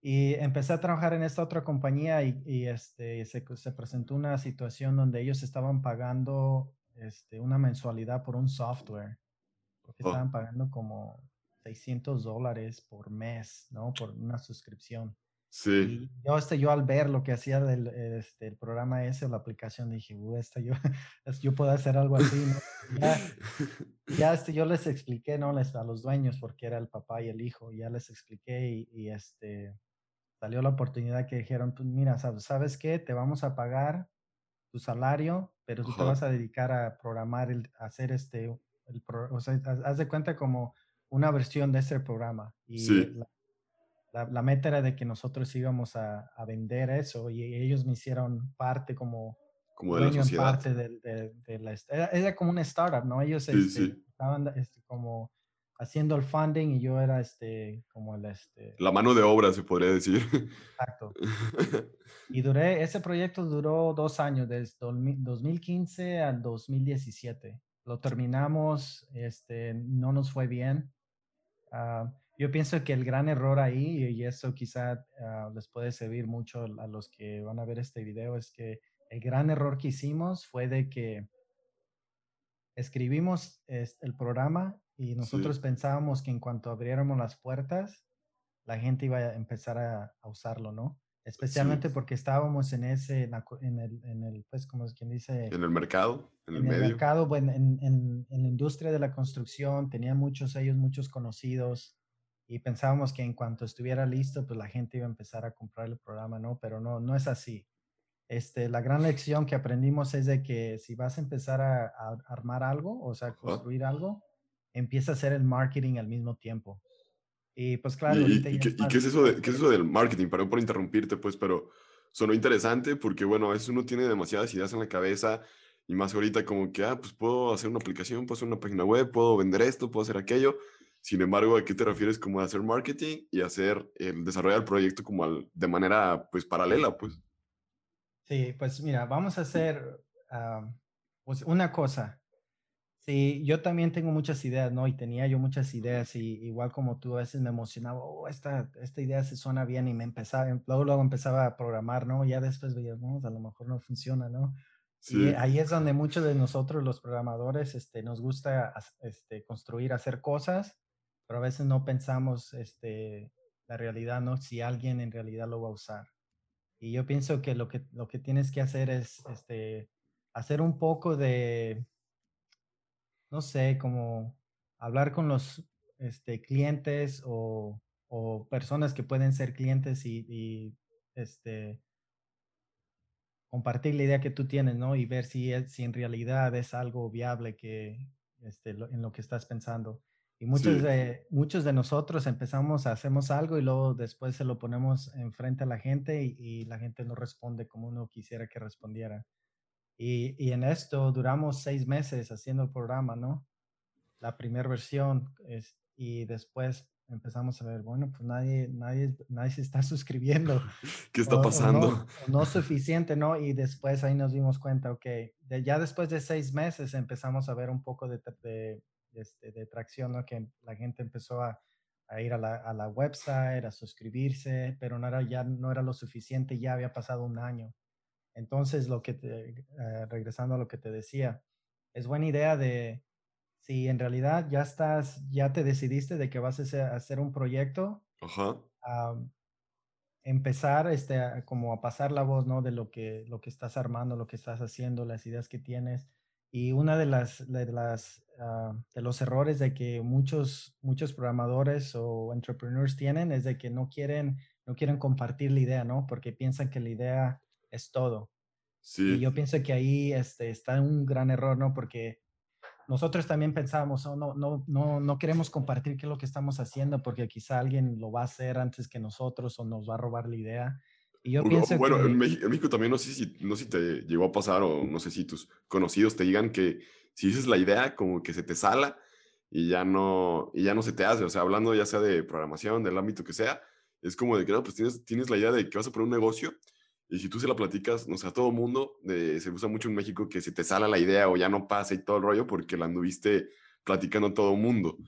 Y empecé a trabajar en esta otra compañía y, y este, se, se, presentó una situación donde ellos estaban pagando este, una mensualidad por un software. Porque oh. estaban pagando como 600 dólares por mes, ¿no? Por una suscripción. Sí. yo, este, yo al ver lo que hacía del este, el programa ese la aplicación, dije, uh, este, yo, yo puedo hacer algo así, Ya, ya este, yo les expliqué, ¿no? Les, a los dueños, porque era el papá y el hijo, ya les expliqué y, y este, salió la oportunidad que dijeron, pues mira, ¿sabes qué? Te vamos a pagar tu salario, pero tú te vas a dedicar a programar, el, a hacer este, el o sea, haz de cuenta como una versión de ese programa. Y sí la, meta era de que nosotros íbamos a, vender eso y ellos me hicieron parte como, como de la sociedad. parte de, la, era, como una startup, ¿no? Ellos este, estaban este, como haciendo el funding y yo era este, como el... Este, la mano de obra, se podría decir. Exacto. Y duré, ese proyecto duró dos años, desde 2015 al 2017. Lo terminamos, este, no nos fue bien. Uh, yo pienso que el gran error ahí, y eso quizá ah, les puede servir mucho a los que van a ver este video, es que el gran error que hicimos fue de que escribimos el programa y nosotros pensábamos que en cuanto abriéramos las puertas, la gente iba a empezar a, usarlo, ¿no? Especialmente porque estábamos en ese, en el, en el, pues como es quien dice... En el mercado, en el en medio. El mercado, bueno, en, en, en, la industria de la construcción, tenía muchos ellos, muchos conocidos, y pensábamos que en cuanto estuviera listo, pues la gente iba a empezar a comprar el programa, ¿no? Pero no, no es así. Este, la gran lección que aprendimos es de que si vas a empezar a, armar algo, o sea, construir algo, empieza a hacer el marketing al mismo tiempo. Y pues claro, ¿Y, qué, es eso de, qué es eso del marketing? Perdón por interrumpirte, pues, pero sonó interesante porque, bueno, a veces uno tiene demasiadas ideas en la cabeza y más ahorita como que, ah, pues puedo hacer una aplicación, puedo hacer una página web, puedo vender esto, puedo hacer aquello sin embargo, ¿a qué te refieres como hacer marketing y hacer el desarrollar el proyecto como de manera pues paralela, pues? Sí, pues mira, vamos a hacer pues una cosa. Sí, yo también tengo muchas ideas, ¿no? Y tenía yo muchas ideas y igual como tú a veces me emocionaba, oh, esta, esta idea se suena bien y me empezaba, luego, luego empezaba a programar, ¿no? Ya después veíamos, a lo mejor no funciona, ¿no? Sí. ahí es donde muchos de nosotros los programadores este, nos gusta este, construir, hacer cosas pero a veces no pensamos este, la realidad, ¿no? Si alguien en realidad lo va a usar. Y yo pienso que lo que, lo que tienes que hacer es este, hacer un poco de, no sé, como hablar con los, este, clientes o, personas que pueden ser clientes y, este, compartir la idea que tú tienes, ¿no? Y ver si, si en realidad es algo viable que, este, en lo que estás pensando. Y muchos, de, muchos de nosotros empezamos, hacemos algo y luego después se lo ponemos enfrente a la gente y, la gente no responde como uno quisiera que respondiera. Y, y, en esto duramos seis meses haciendo el programa, ¿no? La primera versión es, y después empezamos a ver, bueno, pues nadie, nadie, nadie se está suscribiendo. ¿Qué está pasando? no, suficiente, ¿no? Y después ahí nos dimos cuenta, ok, ya después de seis meses empezamos a ver un poco de, de, este, de tracción, ¿no? Que la gente empezó a, a ir a la, a la, website, a suscribirse, pero no era, ya no era lo suficiente, ya había pasado un año. Entonces, lo que te, eh, regresando a lo que te decía, es buena idea de, si en realidad ya estás, ya te decidiste de que vas a hacer un proyecto, empezar este, como a pasar la voz, ¿no? De lo que, lo que estás armando, lo que estás haciendo, las ideas que tienes. Y una de las, de las, ah, de los errores de que muchos, muchos programadores o entrepreneurs tienen es de que no quieren, no quieren compartir la idea, ¿no? Porque piensan que la idea es todo. Sí. Y yo pienso que ahí este, está un gran error, ¿no? Porque nosotros también pensábamos, oh, no, no, no, no queremos compartir qué es lo que estamos haciendo porque quizá alguien lo va a hacer antes que nosotros o nos va a robar la idea. Y yo pienso bueno, en, México, también no sé, si, no sé si te llegó a pasar o no sé si tus conocidos te digan que si dices la idea, como que se te sala y ya no, y ya no se te hace. O sea, hablando ya sea de programación, del ámbito que sea, es como de que no, pues tienes, tienes la idea de que vas a poner un negocio y si tú se la platicas, no sé, a todo mundo, se usa mucho en México que se te sala la idea o ya no pasa y todo el rollo porque la anduviste platicando a todo mundo.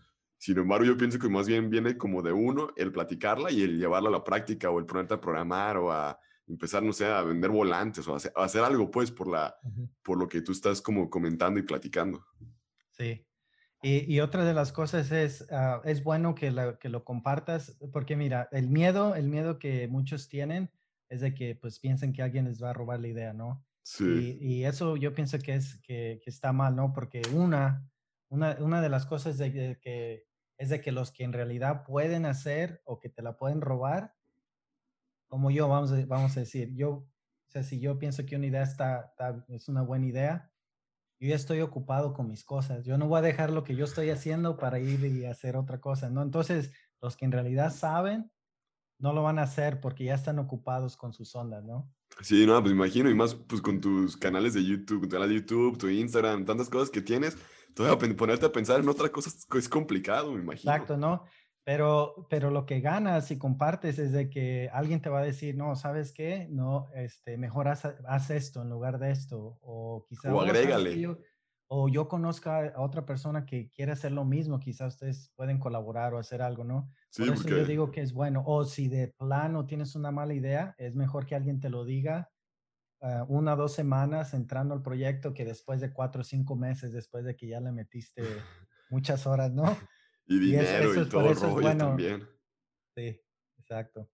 Sin embargo, yo pienso que más bien viene como de uno el platicarla y el llevarla a la práctica o el ponerte a programar o a empezar, no sé, a vender volantes o a hacer, algo, pues, por, la, por lo que tú estás como comentando y platicando. Sí. Y, y otra de las cosas es, ah, es bueno que, que lo compartas, porque mira, el miedo, el miedo que muchos tienen es de que pues piensen que alguien les va a robar la idea, ¿no? Sí. Y, eso yo pienso que es que, que, está mal, ¿no? Porque una, una, una de las cosas de, que es de que los que en realidad pueden hacer o que te la pueden robar, como yo, vamos a, vamos a decir, yo, o sea, si yo pienso que una idea está, es una buena idea, yo ya estoy ocupado con mis cosas. Yo no voy a dejar lo que yo estoy haciendo para ir y hacer otra cosa, ¿no? Entonces, los que en realidad saben, no lo van a hacer porque ya están ocupados con sus ondas, ¿no? Sí, no, pues imagino, y más pues con tus canales de YouTube, tu canal de YouTube, tu Instagram, tantas cosas que tienes, todavía ponerte a pensar en otra cosa es complicado, me imagino. Exacto, ¿no? Pero, pero lo que ganas y compartes es de que alguien te va a decir, no, ¿sabes qué? No, este, mejor haz, esto en lugar de esto, o quizás... O agrégale o yo conozca a otra persona que quiere hacer lo mismo, quizás ustedes pueden colaborar o hacer algo, ¿no? Sí, Por eso yo digo que es bueno. O si de plano tienes una mala idea, es mejor que alguien te lo diga uh, una o dos semanas entrando al proyecto que después de cuatro o cinco meses, después de que ya le metiste muchas horas, ¿no? Y dinero y, todo rollo también. Sí, exacto.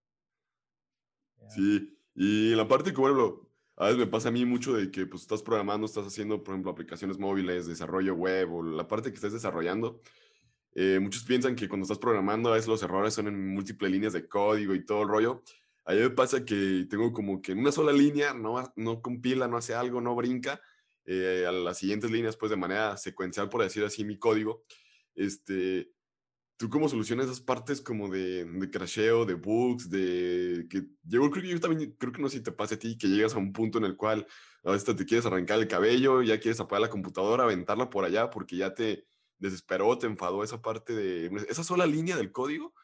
Sí, y la parte que, bueno, a veces me pasa a mí mucho de que pues estás programando, estás haciendo, por ejemplo, aplicaciones móviles, desarrollo web o la parte que estés desarrollando. Eh, muchos piensan que cuando estás programando a veces los errores son en múltiples líneas de código y todo el rollo. A mí me pasa que tengo como que en una sola línea no, no compila, no hace algo, no brinca eh, a las siguientes líneas pues de manera secuencial, por decir así, mi código. Este, ¿Tú cómo solucionas esas partes como de, de crasheo, de bugs, de que yo creo que yo también creo que no sé si te pasa a ti que llegas a un punto en el cual a veces te quieres arrancar el cabello, ya quieres apagar la computadora, aventarla por allá porque ya te desesperó, te enfadó esa parte de esa sola línea del código.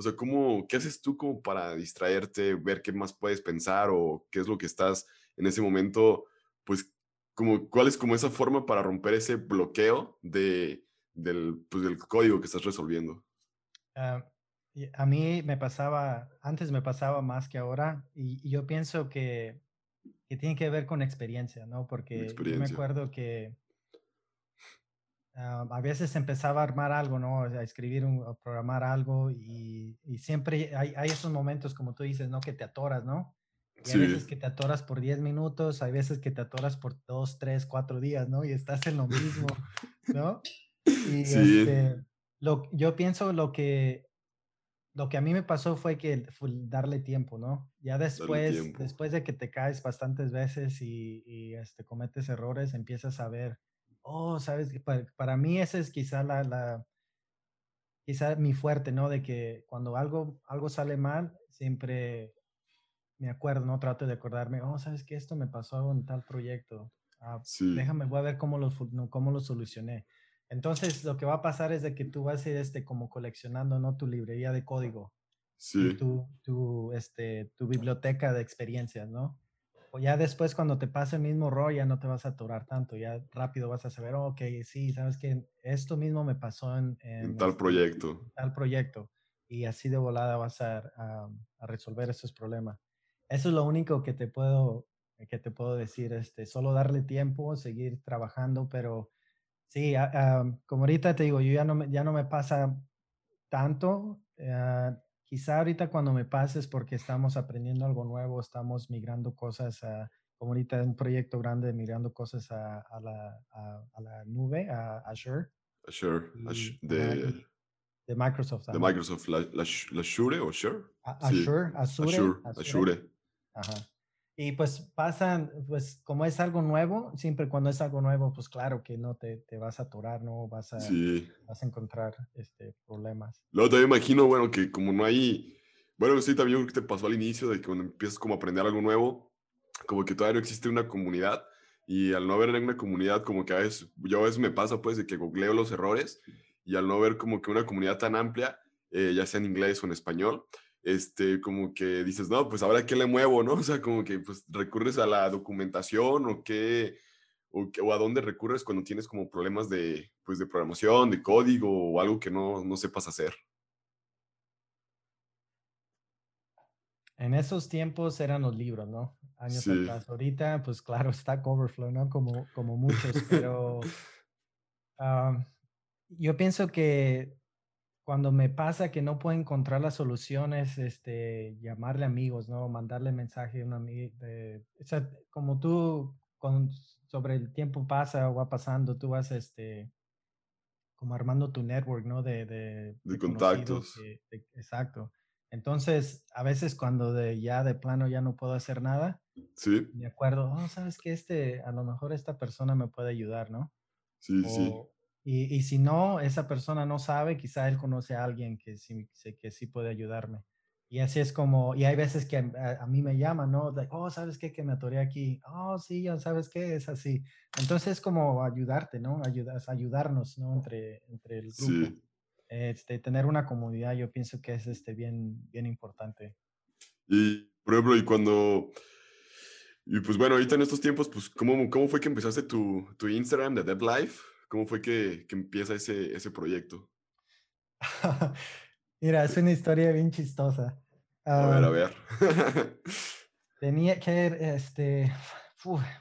O sea, ¿cómo, ¿qué haces tú como para distraerte, ver qué más puedes pensar o qué es lo que estás en ese momento, pues, como, cuál es como esa forma para romper ese bloqueo de, del, pues, del código que estás resolviendo? Ah, a mí me pasaba, antes me pasaba más que ahora, y, yo pienso que, que, tiene que ver con experiencia, ¿no? Porque yo me acuerdo que ah, a veces empezaba a armar algo, ¿no? A escribir, un, a programar algo, y, y siempre hay, hay, esos momentos, como tú dices, ¿no? Que te atoras, ¿no? Y hay veces que te atoras por 10 minutos, hay veces que te atoras por 2, 3, 4 días, ¿no? Y estás en lo mismo, ¿no? Y, este, Lo, yo pienso lo que, lo que a mí me pasó fue que darle tiempo, ¿no? Ya después, después de que te caes bastantes veces y, y este, cometes errores, empiezas a ver, oh, sabes, para, para mí esa es quizá la, la, quizá mi fuerte, ¿no? De que cuando algo, algo sale mal, siempre me acuerdo, ¿no? Trato de acordarme, oh, sabes que esto me pasó en tal proyecto. Ah, déjame, voy a ver cómo lo, cómo lo solucioné. Entonces, lo que va a pasar es de que tú vas a ir este, como coleccionando, ¿no? Tu librería de código. Sí. tu, tu, este, tu biblioteca de experiencias, ¿no? O ya después cuando te pase el mismo rol ya no te vas a atorar tanto, ya rápido vas a saber, ok, sí, sabes que esto mismo me pasó en, en, tal este, proyecto. tal proyecto. Y así de volada vas a, a, resolver esos problemas. Eso es lo único que te puedo, que te puedo decir, este, solo darle tiempo, seguir trabajando, pero Sí, como ahorita te digo, yo ya no me, ya no me pasa tanto. Eh, quizá ahorita cuando me pase es porque estamos aprendiendo algo nuevo, estamos migrando cosas a, como ahorita un proyecto grande, migrando cosas a, a, la, a la, nube, a Azure. Azure, de, de, Microsoft. De Microsoft, la, la, Azure o Azure. Azure, Azure, Azure. Azure. Ajá. Y pues pasan, pues como es algo nuevo, siempre cuando es algo nuevo, pues claro que no te, te vas a atorar, no vas a, vas a encontrar este, problemas. Luego también imagino, bueno, que como no hay, bueno, sí, también que te pasó al inicio de que cuando empiezas como a aprender algo nuevo, como que todavía no existe una comunidad y al no haber una comunidad, como que a veces, yo a veces me pasa pues de que googleo los errores y al no ver como que una comunidad tan amplia, eh, ya sea en inglés o en español, este, como que dices, no, pues ahora qué le muevo, ¿no? O sea, como que pues recurres a la documentación o qué, o, a dónde recurres cuando tienes como problemas de, pues, de programación, de código o algo que no, no sepas hacer. En esos tiempos eran los libros, ¿no? Años atrás. Ahorita, pues claro, está Overflow, ¿no? Como, como muchos, pero ah, yo pienso que cuando me pasa que no puedo encontrar las soluciones, este, llamarle amigos, ¿no? Mandarle mensaje a un amigo. o sea, como tú, con, sobre el tiempo pasa o va pasando, tú vas, este, como armando tu network, ¿no? De, de, de, contactos. exacto. Entonces, a veces cuando de ya de plano ya no puedo hacer nada, sí. me acuerdo, oh, sabes que este, a lo mejor esta persona me puede ayudar, ¿no? Sí, sí. Y, y, si no, esa persona no sabe, quizá él conoce a alguien que sí, que sí puede ayudarme. Y así es como, y hay veces que a, mí me llaman, ¿no? oh, ¿sabes qué? Que me atoré aquí. Oh, sí, ya sabes qué, es así. Entonces es como ayudarte, ¿no? Ayudas, ayudarnos, ¿no? Entre, entre el grupo. Sí. Este, tener una comunidad, yo pienso que es este, bien, bien importante. Y, por ejemplo, y cuando, y pues bueno, ahorita en estos tiempos, pues, ¿cómo, cómo fue que empezaste tu, tu Instagram de Dead Life? ¿Cómo fue que, que empieza ese, ese proyecto? Mira, es una historia bien chistosa. a ver, a ver. tenía que, este,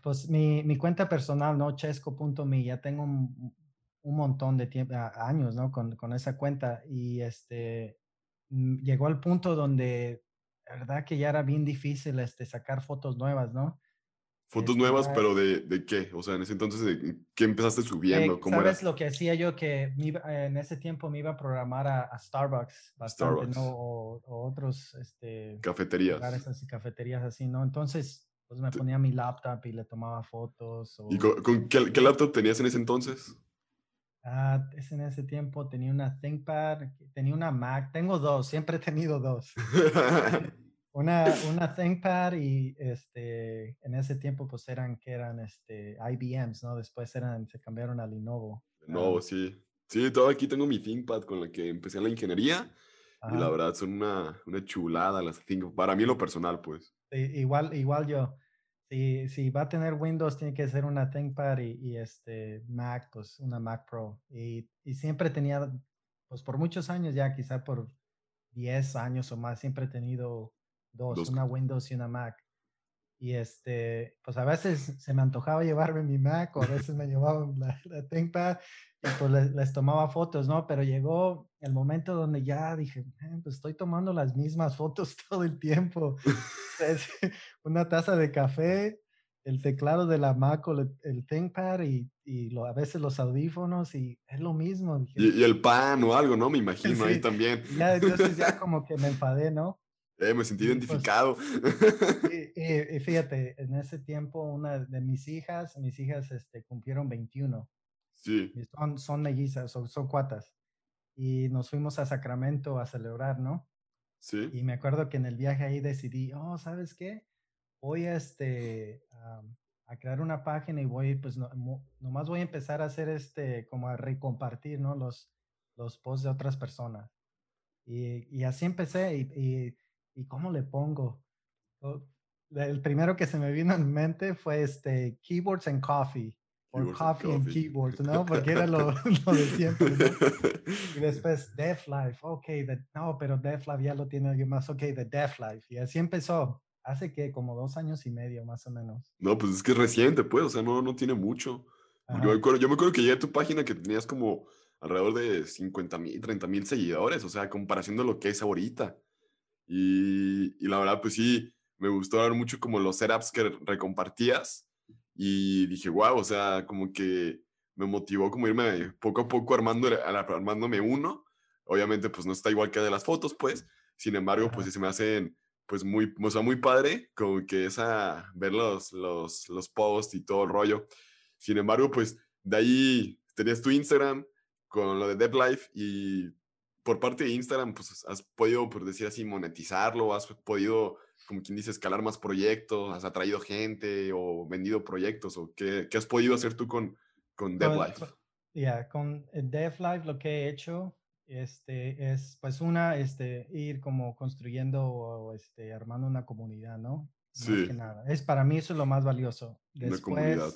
pues mi, mi, cuenta personal, ¿no? Chesco.me, ya tengo un, un, montón de tiempo, años, ¿no? Con, con, esa cuenta y este, mm, llegó al punto donde, la verdad que ya era bien difícil, este, sacar fotos nuevas, ¿no? Fotos nuevas, pero de, de, qué? O sea, en ese entonces, ¿de ¿qué empezaste subiendo? Eh, ¿Cómo ¿Sabes lo que hacía yo? Que en ese tiempo me iba a programar a, Starbucks bastante, Starbucks. ¿no? O, otros, este... Cafeterías. Así, cafeterías así, ¿no? Entonces, pues me ponía mi laptop y le tomaba fotos. ¿Y con, qué, qué, laptop tenías en ese entonces? Ah, en ese tiempo tenía una ThinkPad, tenía una Mac, tengo dos, siempre he tenido dos. Una, una ThinkPad y este, en ese tiempo pues eran que eran este, IBMs, ¿no? Después eran, se cambiaron a Lenovo. Lenovo, sí. Sí, todo aquí tengo mi ThinkPad con la que empecé la ingeniería. Y la verdad son una, una chulada las ThinkPad. Para mí lo personal, pues. igual, igual yo. Si, si va a tener Windows, tiene que ser una ThinkPad y, y este Mac, pues una Mac Pro. Y, y siempre tenía, pues por muchos años ya, quizá por 10 años o más, siempre he tenido dos, una Windows y una Mac. Y este, pues a veces se me antojaba llevarme mi Mac o a veces me llevaba la, la ThinkPad y pues les, tomaba fotos, ¿no? Pero llegó el momento donde ya dije, pues estoy tomando las mismas fotos todo el tiempo. una taza de café el teclado de la Mac o el, el ThinkPad y, y a veces los audífonos y es lo mismo. y, el pan o algo, ¿no? Me imagino ahí también. Ya, entonces ya como que me enfadé, ¿no? Eh, me sentí pues identificado. y, fíjate, en ese tiempo una de mis hijas, mis hijas este, cumplieron 21. Sí. son, son mellizas, son, son cuatas. Y nos fuimos a Sacramento a celebrar, ¿no? Sí. Y me acuerdo que en el viaje ahí decidí, oh, ¿sabes qué? Voy a, este, a crear una página y voy, pues, no, nomás voy a empezar a hacer este, como a recompartir, ¿no? Los, los posts de otras personas. Y, y así empecé. Y, y, cómo le pongo? Oh, el primero que se me vino en mente fue este, Keyboards and Coffee. O coffee, and Keyboards, ¿no? Porque era lo, lo de siempre, ¿no? Y después Def Life, ok, no, pero Def Life ya lo tiene alguien más, ok, The Def Life. Y así empezó. Hace que como dos años y medio, más o menos. No, pues es que es reciente, pues, o sea, no, no tiene mucho. Yo me, acuerdo, yo me acuerdo que llegué a tu página que tenías como alrededor de 50 mil, 30 mil seguidores, o sea, comparación de lo que es ahorita. Y, y, la verdad, pues sí, me gustó ver mucho como los setups que recompartías y dije, wow, o sea, como que me motivó como irme poco a poco armando, armándome uno. Obviamente, pues no está igual que de las fotos, pues. Sin embargo, pues se me hacen pues muy, o sea, muy padre, como que esa, ver los, los, los posts y todo el rollo. Sin embargo, pues de ahí tenías tu Instagram con lo de DevLife y por parte de Instagram, pues has podido, por decir así, monetizarlo, has podido, como quien dice, escalar más proyectos, has atraído gente o vendido proyectos, o qué, qué has podido hacer tú con, con DevLife. Ya, con DevLife lo que he hecho este, es pues una, este, ir como construyendo o este, armando una comunidad, ¿no? Sí. que nada. Es para mí eso es lo más valioso. Después, una comunidad.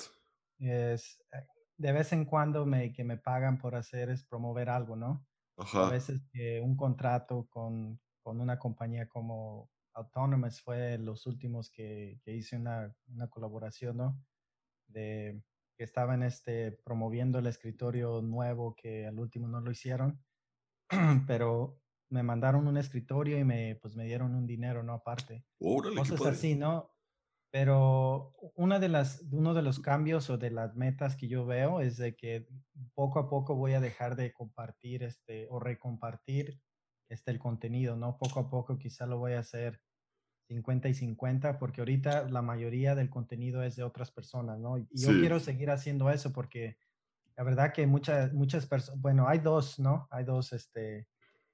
Es, eh, de vez en cuando me, que me pagan por hacer es promover algo, ¿no? Ajá. A veces un contrato con, con, una compañía como Autonomous fue los últimos que, que hice una, una, colaboración, ¿no? De que estaban este, promoviendo el escritorio nuevo que al último no lo hicieron pero me mandaron un escritorio y me, pues me dieron un dinero, ¿no? Aparte. Órale, Cosas así, ¿no? Pero una de las, uno de los cambios o de las metas que yo veo es de que poco a poco voy a dejar de compartir este o recompartir este el contenido, ¿no? Poco a poco quizá lo voy a hacer 50 y 50 porque ahorita la mayoría del contenido es de otras personas, ¿no? Y yo quiero seguir haciendo eso porque la verdad que muchas, muchas personas, bueno, hay dos, ¿no? Hay dos, este,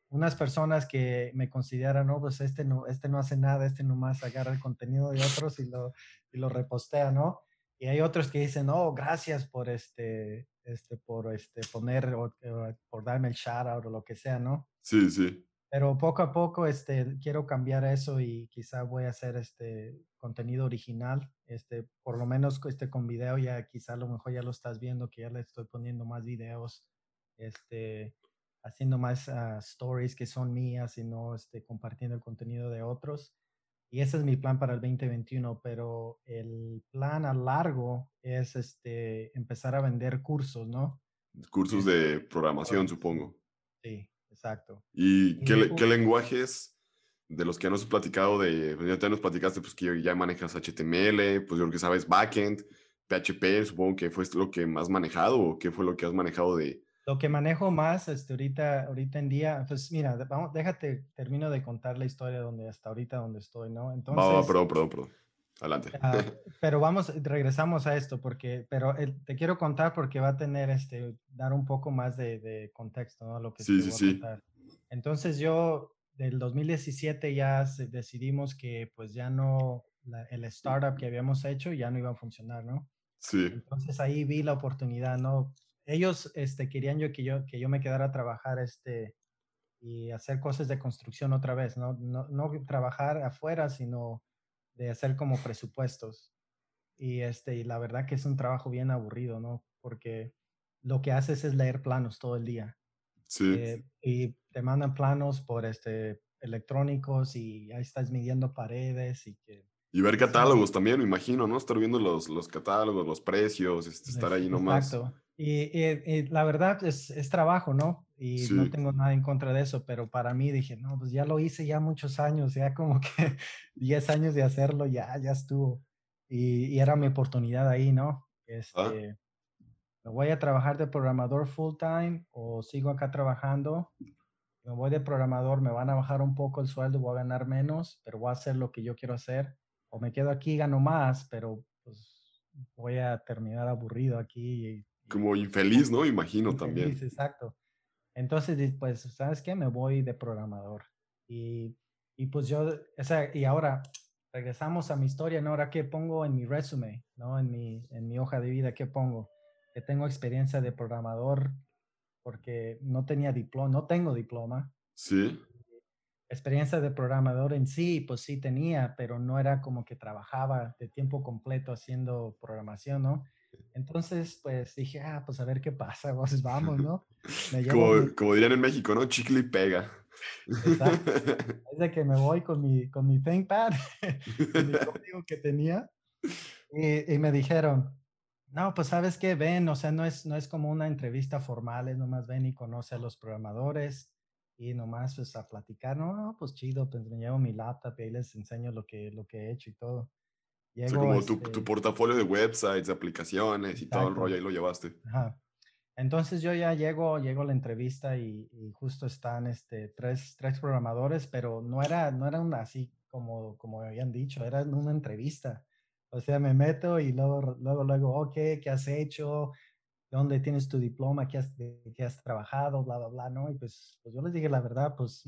unas personas que me consideran, no, pues este no, este no hace nada, este nomás agarra el contenido de otros y lo, y lo repostea, ¿no? Y hay otros que dicen, oh, gracias por este, este, por este, poner, o, por darme el shout out o lo que sea, ¿no? Sí, sí. Pero poco a poco, este, quiero cambiar eso y quizá voy a hacer este contenido original, este, por lo menos este con video ya quizá a lo mejor ya lo estás viendo que ya le estoy poniendo más videos, este, haciendo más ah, stories que son mías y no este, compartiendo el contenido de otros. Y ese es mi plan para el 2021, pero el plan a largo es este, empezar a vender cursos, ¿no? Cursos de programación, supongo. Sí, Exacto. ¿Y, qué, qué, lenguajes de los que ya nos has platicado, de, pues, ya te nos platicaste, pues que ya manejas HTML, pues yo creo que sabes backend, PHP, supongo que fue lo que más manejado o qué fue lo que has manejado de... Lo que manejo más este, ahorita, ahorita en día, pues mira, vamos, déjate, termino de contar la historia donde hasta ahorita donde estoy, ¿no? Entonces... Va, perdón, perdón, perdón. Adelante. Ah, pero vamos, regresamos a esto, porque, pero te quiero contar porque va a tener, este, dar un poco más de, de contexto, ¿no? Lo que sí, sí, sí. Entonces yo, del 2017 ya decidimos que pues ya no, el startup que habíamos hecho ya no iba a funcionar, ¿no? Sí. Entonces ahí vi la oportunidad, ¿no? Ellos, este, querían yo que yo, que yo me quedara a trabajar, este, y hacer cosas de construcción otra vez, ¿no? No, no trabajar afuera, sino de hacer como presupuestos. Y, este, y la verdad que es un trabajo bien aburrido, ¿no? Porque lo que haces es leer planos todo el día. Sí. Eh, y te mandan planos por este, electrónicos y ahí estás midiendo paredes y que... Y ver catálogos también, me imagino, ¿no? Estar viendo los, los catálogos, los precios, este, estar ahí nomás. Exacto. Y, y, la verdad es, es trabajo, ¿no? Y no tengo nada en contra de eso, pero para mí dije, no, pues ya lo hice ya muchos años, ya como que 10 años de hacerlo, ya, ya estuvo. y, era mi oportunidad ahí, ¿no? Ah. Este, me voy a trabajar de programador full time o sigo acá trabajando. Me voy de programador, me van a bajar un poco el sueldo, voy a ganar menos, pero voy a hacer lo que yo quiero hacer. O me quedo aquí, gano más, pero pues voy a terminar aburrido aquí. Como infeliz, ¿no? Imagino también. Exacto. Entonces, pues, ¿sabes qué? Me voy de programador. Y, y pues yo, o sea, y ahora regresamos a mi historia, ¿no? Ahora, ¿qué pongo en mi resume, ¿no? En mi, en mi hoja de vida, ¿qué pongo? Que tengo experiencia de programador porque no tenía diploma, no tengo diploma. Sí. Experiencia de programador en sí, pues sí tenía, pero no era como que trabajaba de tiempo completo haciendo programación, ¿no? Entonces, pues dije, ah, pues a ver qué pasa, pues vamos, ¿no? como, como, dirían en México, ¿no? Chicle y pega. Exacto. Es de que me voy con mi, con mi ThinkPad, con mi código que tenía, y, y, me dijeron, no, pues sabes qué, ven, o sea, no es, no es como una entrevista formal, es nomás ven y conoce a los programadores y nomás pues a platicar, no, pues chido, pues me llevo mi laptop y ahí les enseño lo que, lo que he hecho y todo. Llego, como tu, tu, este portafolio de websites, de aplicaciones y todo el rollo, ahí lo llevaste. Ajá. Entonces yo ya llego, llego a la entrevista y, justo están este, tres, tres programadores, pero no era, no era una así como, como habían dicho, era una entrevista. O sea, me meto y luego, luego, luego, ok, ¿qué has hecho? ¿Dónde tienes tu diploma? ¿Qué has, qué has trabajado? Bla, bla, bla, ¿no? Y pues, pues yo les dije la verdad, pues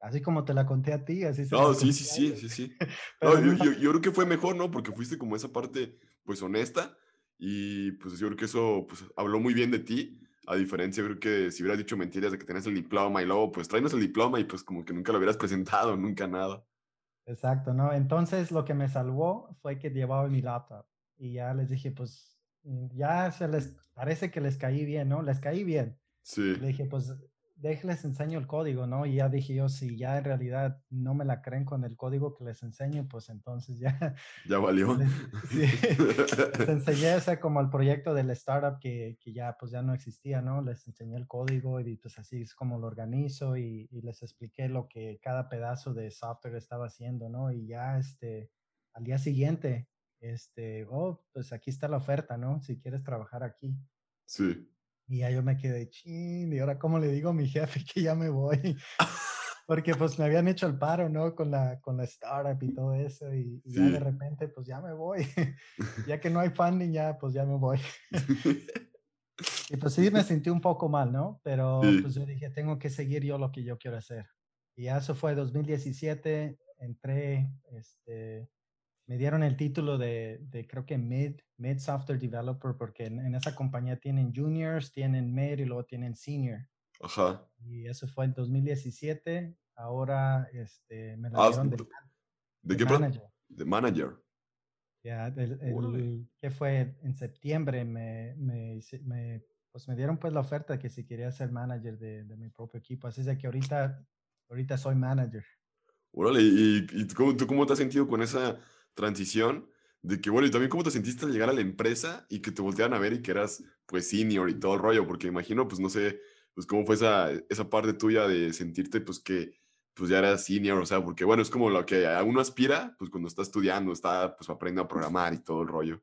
así como te la conté a ti, así se No, sí, sí, sí, sí, sí, no, yo, yo, yo, creo que fue mejor, ¿no? Porque fuiste como esa parte, pues, honesta y pues yo creo que eso, pues, habló muy bien de ti. A diferencia, creo que si hubieras dicho mentiras de que tenías el diploma y luego, pues, tráenos el diploma y pues como que nunca lo hubieras presentado, nunca nada. Exacto, ¿no? Entonces lo que me salvó fue que llevaba mi laptop y ya les dije, pues ya se les parece que les caí bien, ¿no? Les caí bien. Sí. Le dije, pues déjenles enseño el código, ¿no? Y ya dije yo, si ya en realidad no me la creen con el código que les enseño, pues entonces ya... Ya valió. Les, sí, les enseñé ese como el proyecto del startup que, que, ya pues ya no existía, ¿no? Les enseñé el código y pues así es como lo organizo y, y, les expliqué lo que cada pedazo de software estaba haciendo, ¿no? Y ya este, al día siguiente, este, oh, pues aquí está la oferta, ¿no? Si quieres trabajar aquí. Sí. Y ya yo me quedé, chin, y ahora cómo le digo a mi jefe que ya me voy. Porque pues me habían hecho el paro, ¿no? Con la, con la startup y todo eso. Y, ya de repente, pues ya me voy. ya que no hay funding, ya, pues ya me voy. y pues sí me sentí un poco mal, ¿no? Pero pues yo dije, tengo que seguir yo lo que yo quiero hacer. Y eso fue 2017. Entré, este, me dieron el título de, de, creo que Mid, Mid Software Developer, porque en, esa compañía tienen juniors, tienen mid y luego tienen senior. Ajá. Y eso fue en 2017. Ahora este, me la ah, dieron de, de, qué manager. De manager. Ya, que fue en septiembre, me, me, me, pues me dieron pues la oferta de que si quería ser manager de, de mi propio equipo. Así es que ahorita, ahorita soy manager. Órale, ¿y, y cómo, tú cómo te has sentido con esa transición de que, bueno, y también cómo te sentiste al llegar a la empresa y que te voltearan a ver y que eras, pues, senior y todo el rollo, porque imagino, pues, no sé, pues, cómo fue esa, esa parte tuya de sentirte, pues, que, pues, ya eras senior, o sea, porque, bueno, es como lo que a uno aspira, pues, cuando está estudiando, está, pues, aprendiendo a programar y todo el rollo.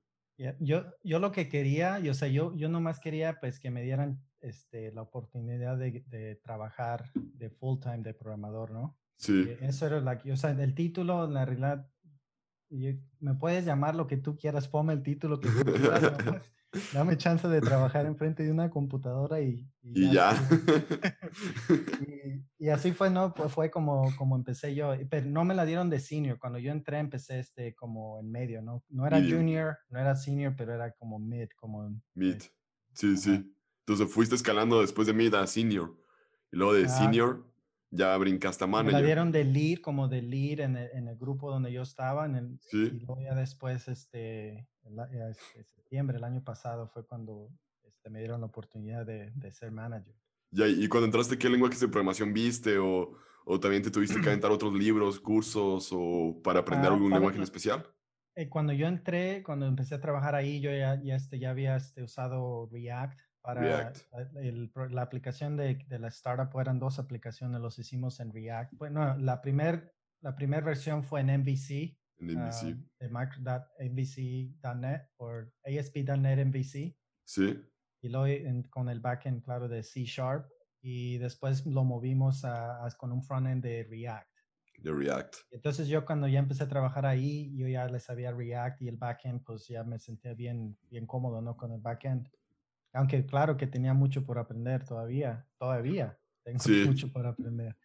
Yo, yo lo que quería, yo, o sea, yo, yo nomás quería, pues, que me dieran este, la oportunidad de, de trabajar de full time de programador, ¿no? Sí. Eso era la, o sea, el título, en la realidad, me puedes llamar lo que tú quieras, ponme el título que tú quieras, dame chance de trabajar enfrente de una computadora y, y, ya. y, así fue, ¿no? Pues fue como, como empecé yo, pero no me la dieron de senior, cuando yo entré empecé este como en medio, ¿no? No era junior, no era senior, pero era como mid, como... Mid, sí, sí. Entonces fuiste escalando después de mid a senior, y luego de senior ya brincaste a manager. Me la dieron de lead, como de lead en el, en el grupo donde yo estaba. En el, sí. Y luego ya después, este, este, septiembre, el año pasado, fue cuando este, me dieron la oportunidad de, de ser manager. Ya, y cuando entraste, ¿qué lenguaje de programación viste? ¿O, o también te tuviste que aventar otros libros, cursos o para aprender ah, algún lenguaje en especial? Eh, cuando yo entré, cuando empecé a trabajar ahí, yo ya, ya, este, ya había este, usado React para el, la aplicación de, de, la startup eran dos aplicaciones, los hicimos en React. Bueno, la primera la primer versión fue en MVC, En MVC. Um, de micro.mvc.net o ASP.NET MVC. Sí. Y luego con el backend, claro, de C Sharp. Y después lo movimos a, con un frontend de React. De React. Entonces yo cuando ya empecé a trabajar ahí, yo ya le sabía React y el backend, pues ya me sentía bien, bien cómodo, ¿no? Con el backend. Aunque claro que tenía mucho por aprender todavía, todavía tengo mucho por aprender.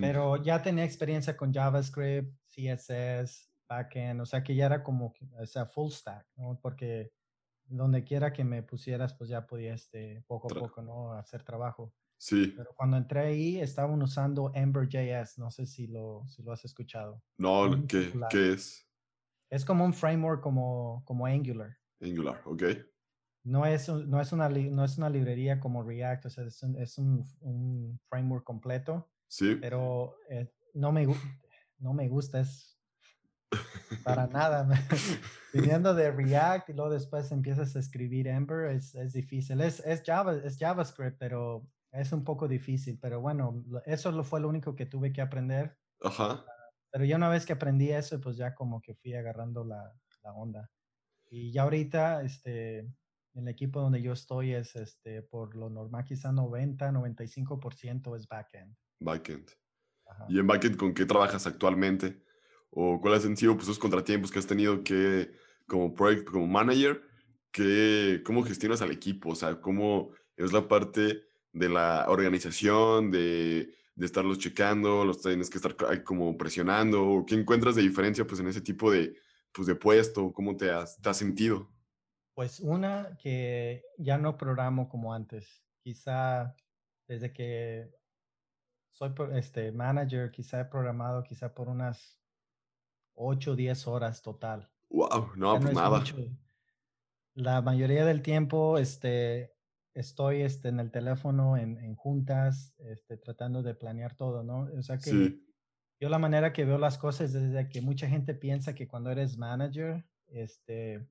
Pero ya tenía experiencia con JavaScript, CSS, backend, o sea que ya era como, o sea, full stack, ¿no? Porque donde quiera que me pusieras, pues ya podía, este, poco a poco, ¿no? Hacer trabajo. Sí. Pero cuando entré ahí, estaban usando Ember.js, no sé si lo, si lo has escuchado. No, ¿qué, ¿qué, es? Es como un framework como, como Angular. Angular, ok. No es, no, es una, no es una librería como React, o sea, es un, es un, un framework completo. Sí. Pero eh, no, me, no me gusta, es para nada. Viniendo de React y luego después empiezas a escribir Ember, es, es difícil. Es, es, Java, es JavaScript, pero es un poco difícil. Pero bueno, eso lo fue lo único que tuve que aprender. Ajá. Pero ya una vez que aprendí eso, pues ya como que fui agarrando la, la onda. Y ya ahorita, este, el equipo donde yo estoy es, este, por lo normal, quizá 90, 95% es backend. Backend. ¿Y en backend con qué trabajas actualmente? ¿O cuáles han sido pues, esos contratiempos que has tenido que, como project, como manager, que, cómo gestionas al equipo? O sea, ¿cómo es la parte de la organización, de, de estarlos checando, los tienes que estar como presionando? ¿Qué encuentras de diferencia pues, en ese tipo de, pues, de puesto? ¿Cómo te has, te has sentido? Pues una que ya no programo como antes. Quizá desde que soy este manager, quizá he programado quizá por unas 8 o 10 horas total. Wow, no, pues nada. La mayoría del tiempo este, estoy este, en el teléfono, en, en, juntas, este, tratando de planear todo, ¿no? O sea que yo la manera que veo las cosas es de que mucha gente piensa que cuando eres manager, este,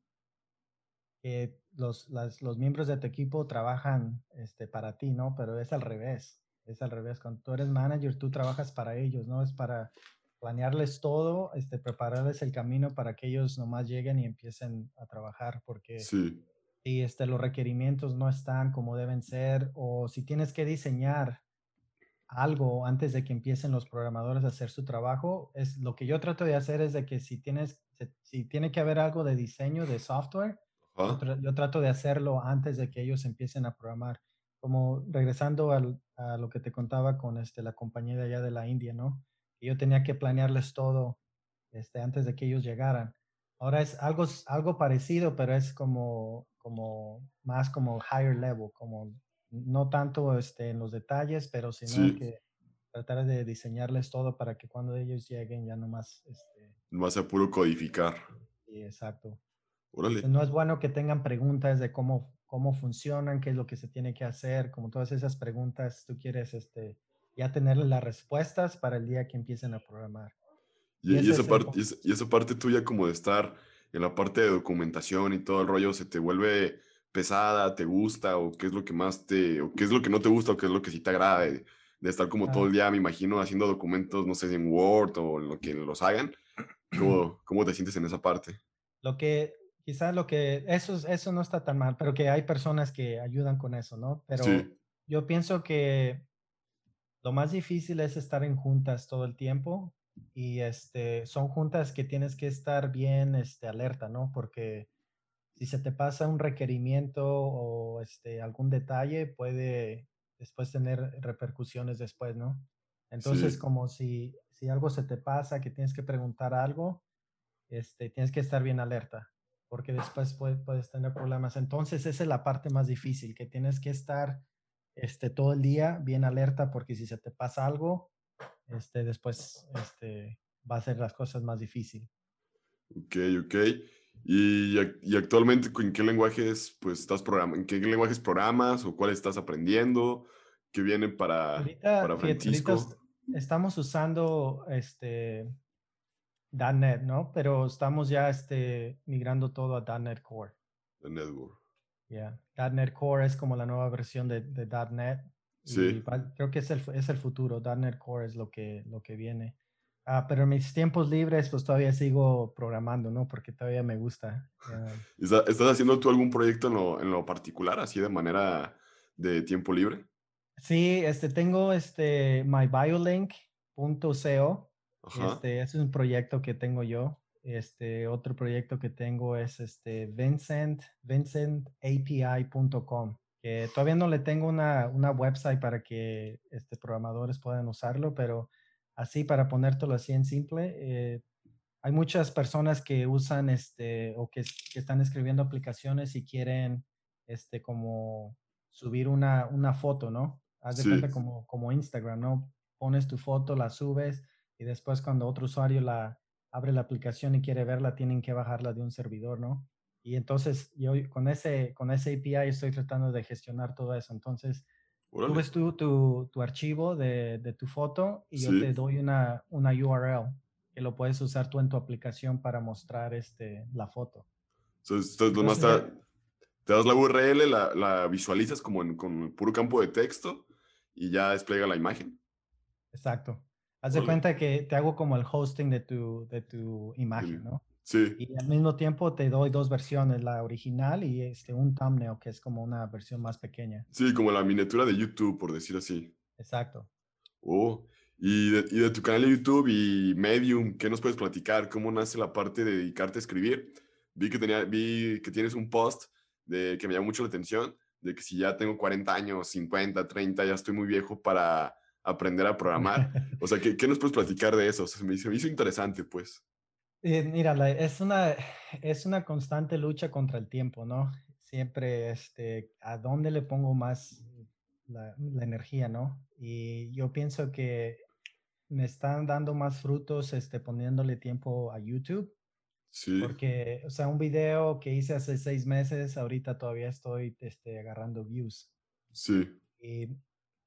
que los, los miembros de tu equipo trabajan este, para ti, ¿no? Pero es al revés, es al revés. Cuando tú eres manager, tú trabajas para ellos, ¿no? Es para planearles todo, este, prepararles el camino para que ellos nomás lleguen y empiecen a trabajar, porque sí. si este, los requerimientos no están como deben ser, o si tienes que diseñar algo antes de que empiecen los programadores a hacer su trabajo, es lo que yo trato de hacer es de que si tienes, si tiene que haber algo de diseño de software, yo, trato de hacerlo antes de que ellos empiecen a programar. Como regresando a lo que te contaba con este, la compañía de allá de la India, ¿no? Yo tenía que planearles todo este, antes de que ellos llegaran. Ahora es algo, algo parecido, pero es como, como más como higher level, como no tanto este, en los detalles, pero sino que tratar de diseñarles todo para que cuando ellos lleguen ya nomás... Este, más a puro codificar. Sí, exacto. No es bueno que tengan preguntas de cómo, cómo funcionan, qué es lo que se tiene que hacer, como todas esas preguntas, tú quieres este, ya tener las respuestas para el día que empiecen a programar. Y, esa parte, y, esa parte tuya como de estar en la parte de documentación y todo el rollo, ¿se te vuelve pesada, te gusta o qué es lo que más te, o qué es lo que no te gusta o qué es lo que sí te agrada de, estar como todo el día, me imagino, haciendo documentos, no sé, en Word o lo que los hagan? ¿Cómo, cómo te sientes en esa parte? Lo que quizás lo que, eso, eso no está tan mal, pero que hay personas que ayudan con eso, ¿no? Pero yo pienso que lo más difícil es estar en juntas todo el tiempo y este, son juntas que tienes que estar bien este, alerta, ¿no? Porque si se te pasa un requerimiento o este, algún detalle, puede después tener repercusiones después, ¿no? Entonces, como si, si algo se te pasa, que tienes que preguntar algo, este, tienes que estar bien alerta porque después puedes tener problemas. Entonces, esa es la parte más difícil, que tienes que estar este, todo el día bien alerta, porque si se te pasa algo, este, después este, va a ser las cosas más difíciles. Ok, ok. ¿Y, y actualmente en qué lenguajes pues, estás programando? ¿En qué lenguajes programas o cuál estás aprendiendo? ¿Qué viene para, para Francisco? estamos usando este, .NET, ¿no? Pero estamos ya este, migrando todo a .NET Core. .NET Core. Yeah. .NET Core es como la nueva versión de, de .NET. Sí. creo que es el, es el futuro. .NET Core es lo que, lo que viene. Ah, pero en mis tiempos libres, pues todavía sigo programando, ¿no? Porque todavía me gusta. ¿Estás haciendo tú algún proyecto en lo, en lo, particular, así de manera de tiempo libre? Sí, este, tengo este, mybiolink.co. Este, es un proyecto que tengo yo. Este, otro proyecto que tengo es este Vincent, vincentapi.com, que todavía no le tengo una, una website para que este, programadores puedan usarlo, pero así para ponértelo así en simple, eh, hay muchas personas que usan este o que, están escribiendo aplicaciones y quieren este como subir una, una foto, ¿no? Haz de cuenta como, como Instagram, ¿no? Pones tu foto, la subes y después cuando otro usuario la abre la aplicación y quiere verla, tienen que bajarla de un servidor, ¿no? Y entonces yo con ese, con ese API estoy tratando de gestionar todo eso. Entonces, subes tú tu, tu, archivo de, de, tu foto y yo te doy una, una URL que lo puedes usar tú en tu aplicación para mostrar este, la foto. Entonces, entonces te, das la URL, la, la visualizas como en, con puro campo de texto y ya despliega la imagen. Exacto. Haz de cuenta que te hago como el hosting de tu, de tu imagen, ¿no? Sí. Y al mismo tiempo te doy dos versiones, la original y este, un thumbnail que es como una versión más pequeña. Sí, como la miniatura de YouTube, por decir así. Exacto. Oh, y de, y de tu canal de YouTube y Medium, ¿qué nos puedes platicar? ¿Cómo nace la parte de dedicarte a escribir? Vi que, tenía, vi que tienes un post de, que me llamó mucho la atención, de que si ya tengo 40 años, 50, 30, ya estoy muy viejo para aprender a programar. O sea, ¿qué, qué nos puedes platicar de eso? se, me, se me hizo interesante, pues. Eh, mira, es una, es una constante lucha contra el tiempo, ¿no? Siempre, este, ¿a dónde le pongo más la, energía, no? Y yo pienso que me están dando más frutos, este, poniéndole tiempo a YouTube. Sí. Porque, o sea, un video que hice hace seis meses, ahorita todavía estoy, este, agarrando views. Sí. Y,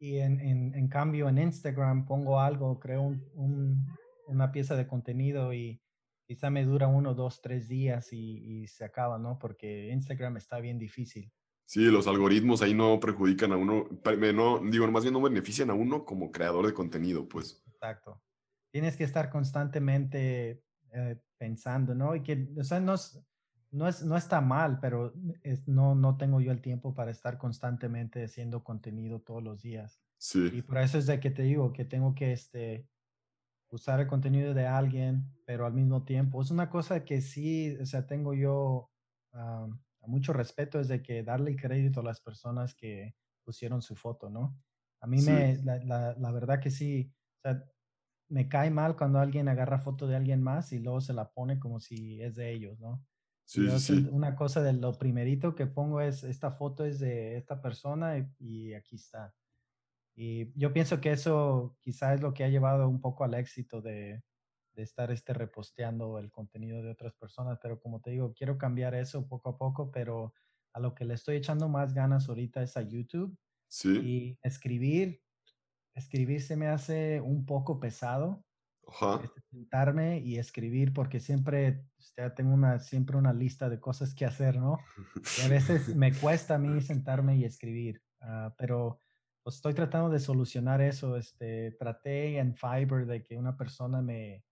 y en, en, en, cambio, en Instagram pongo algo, creo un, un, una pieza de contenido y quizá me dura uno, dos, tres días y, se acaba, ¿no? Porque Instagram está bien difícil. Sí, los algoritmos ahí no perjudican a uno, no, digo, más bien no benefician a uno como creador de contenido, pues. Exacto. Tienes que estar constantemente eh, pensando, ¿no? Y que, o sea, no, no, es, no está mal, pero es, no, no tengo yo el tiempo para estar constantemente haciendo contenido todos los días. Sí. Y por eso es de que te digo que tengo que, este, usar el contenido de alguien, pero al mismo tiempo es una cosa que sí, o sea, tengo yo mucho respeto, es de que darle crédito a las personas que pusieron su foto, ¿no? A mí me, la, la, verdad que sí, o sea, me cae mal cuando alguien agarra foto de alguien más y luego se la pone como si es de ellos, ¿no? Sí, sí. Una cosa de lo primerito que pongo es, esta foto es de esta persona y aquí está. Y yo pienso que eso quizá es lo que ha llevado un poco al éxito de, de estar este, reposteando el contenido de otras personas, pero como te digo, quiero cambiar eso poco a poco, pero a lo que le estoy echando más ganas ahorita es a YouTube. Sí. Y escribir, escribir se me hace un poco pesado. Ajá. Este, sentarme y escribir porque siempre ya tengo una, siempre una lista de cosas que hacer, ¿no? Y a veces me cuesta a mí sentarme y escribir, ah, pero pues estoy tratando de solucionar eso. Este, traté en Fiverr de que una persona me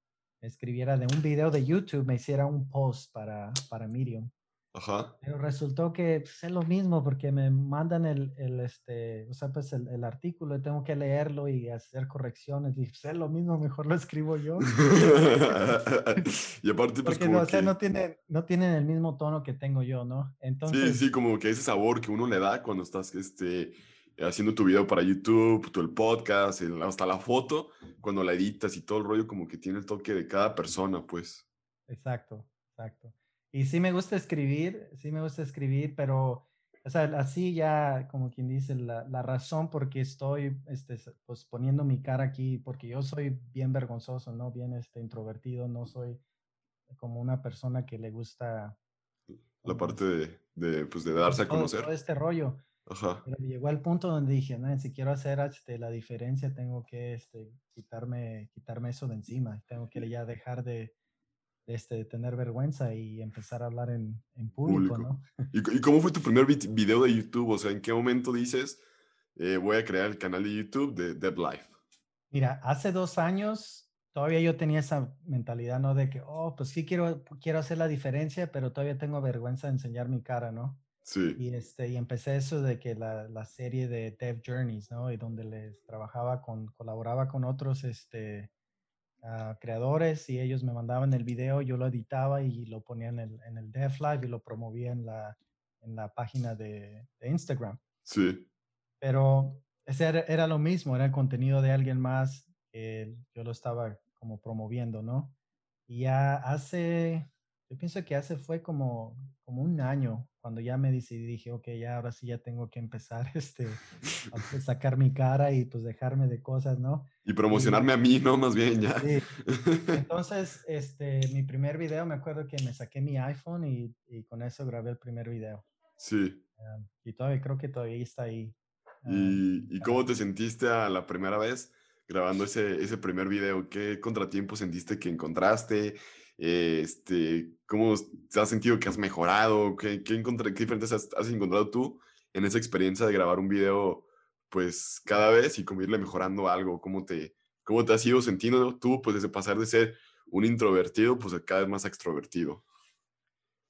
escribiera de un video de YouTube, me hiciera un post para, para Medium. Ajá. Pero resultó que pues, es lo mismo porque me mandan el, el este, o sea, pues el, el, artículo y tengo que leerlo y hacer correcciones. Y pues, es lo mismo, mejor lo escribo yo. y aparte, pues porque, como no, o sea, no, tienen, no tienen el mismo tono que tengo yo, ¿no? Entonces, sí, sí, como que ese sabor que uno le da cuando estás, este, haciendo tu video para YouTube, tu el podcast, hasta la foto, cuando la editas y todo el rollo, como que tiene el toque de cada persona, pues. Exacto, exacto. Y sí me gusta escribir, sí me gusta escribir, pero, o sea, así ya, como quien dice, la, la razón por qué estoy, este, pues poniendo mi cara aquí, porque yo soy bien vergonzoso, ¿no? Bien, este, introvertido, no soy como una persona que le gusta... La parte de, de pues, de darse a conocer. todo este rollo. Ajá. Pero llegó al punto donde dije, no, si quiero hacer este, la diferencia, tengo que este, quitarme, quitarme eso de encima. Tengo que ya dejar de, este, tener vergüenza y empezar a hablar en, en público, ¿no? ¿Y, cómo fue tu primer video de YouTube? O sea, ¿en qué momento dices, eh, voy a crear el canal de YouTube de Dev Life? Mira, hace dos años todavía yo tenía esa mentalidad, ¿no? De que, oh, pues sí quiero, quiero hacer la diferencia, pero todavía tengo vergüenza de enseñar mi cara, ¿no? Sí. Y, este, y empecé eso de que la, la serie de Dev Journeys, ¿no? Y donde les trabajaba con, colaboraba con otros, este, uh, creadores y ellos me mandaban el video, yo lo editaba y lo ponía en el, en el Dev Live y lo promovía en la, en la página de, de Instagram. Sí. Pero ese era, era, lo mismo, era el contenido de alguien más que yo lo estaba como promoviendo, ¿no? Y ya hace, yo pienso que hace fue como, como un año cuando ya me decidí, dije, ok, ya ahora sí ya tengo que empezar este, a sacar mi cara y pues dejarme de cosas, ¿no? Y promocionarme a mí, ¿no? Más bien ya. Sí. Entonces, este, mi primer video, me acuerdo que me saqué mi iPhone y, y con eso grabé el primer video. Sí. Um, y todavía creo que todavía está ahí. ¿Y, ¿Y, cómo te sentiste a la primera vez grabando ese, ese primer video? ¿Qué contratiempo sentiste que encontraste? Este, ¿Cómo te has sentido que has mejorado? ¿Qué, qué, qué diferentes has, encontrado tú en esa experiencia de grabar un video pues cada vez y como irle mejorando algo? ¿Cómo te, cómo te has ido sintiendo tú pues desde pasar de ser un introvertido pues cada vez más extrovertido?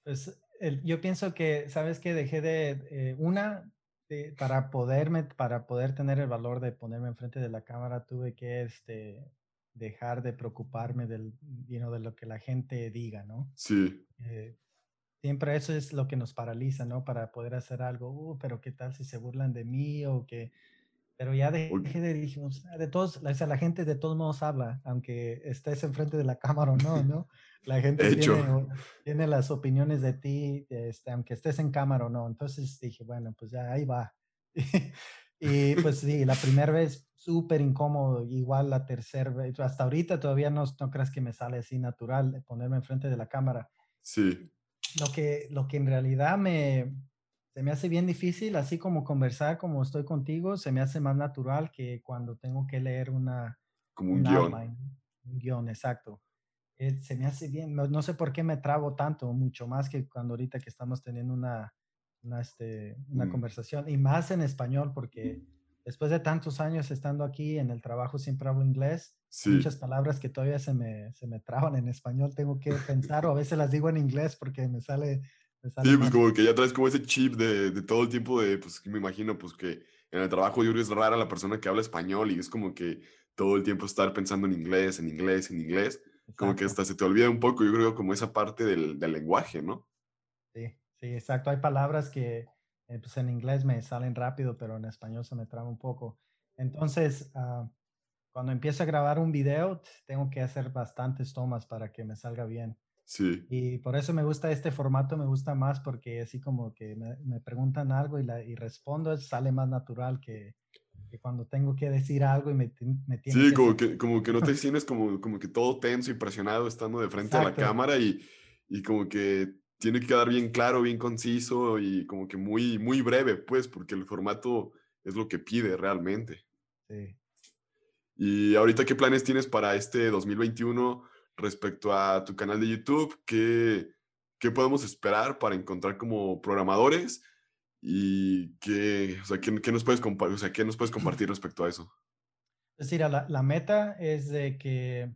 Pues yo pienso que, ¿sabes que Dejé de, eh, una, de, para, poderme, para poder tener el valor de ponerme enfrente de la cámara, tuve que este, dejar de preocuparme del, you know, de lo que la gente diga, ¿no? Sí. Eh, siempre eso es lo que nos paraliza, ¿no? Para poder hacer algo, uh, pero ¿qué tal si se burlan de mí o que... Pero ya dejé de, dijimos, de todos, o sea, la gente de todos modos habla, aunque estés enfrente de la cámara o no, ¿no? La gente tiene, tiene, las opiniones de ti, este, aunque estés en cámara o no. Entonces dije, bueno, pues ya ahí va. y pues sí, la primera vez súper incómodo, igual la tercera vez, hasta ahorita todavía no, no creas que me sale así natural ponerme enfrente de la cámara. Sí. Lo que, lo que en realidad me, se me hace bien difícil, así como conversar como estoy contigo, se me hace más natural que cuando tengo que leer una... Como un, guion. un guion, exacto. Eh, se me hace bien, no, no, sé por qué me trabo tanto, mucho más que cuando ahorita que estamos teniendo una, una, este, una mm. conversación, y más en español, porque después de tantos años estando aquí en el trabajo siempre hablo inglés, sí. muchas palabras que todavía se me, se me traban en español, tengo que pensar o a veces las digo en inglés porque me sale... Me sale sí, pues como que ya traes como ese chip de, de, todo el tiempo de, pues me imagino, pues que en el trabajo yo creo que es rara la persona que habla español y es como que todo el tiempo estar pensando en inglés, en inglés, en inglés. Exacto. Como que hasta se te olvida un poco, yo creo, como esa parte del, del lenguaje, ¿no? Sí, sí, exacto. Hay palabras que eh, pues en inglés me salen rápido, pero en español se me traba un poco. Entonces, uh, cuando empiezo a grabar un video, tengo que hacer bastantes tomas para que me salga bien. Sí. Y por eso me gusta este formato, me gusta más porque así como que me, me preguntan algo y, la, y respondo, sale más natural que, que cuando tengo que decir algo y me, me Sí, que como, que, como que no te sientes como, como que todo tenso y presionado estando de frente Exacto. a la cámara y, y como que tiene que quedar bien claro, bien conciso y como que muy, muy breve, pues, porque el formato es lo que pide realmente. Sí. Y ahorita, ¿qué planes tienes para este 2021 respecto a tu canal de YouTube? ¿Qué, qué podemos esperar para encontrar como programadores? ¿Y qué, o sea, ¿qué, qué nos puedes o sea, qué nos puedes compartir respecto a eso? Es decir, la, la meta es de que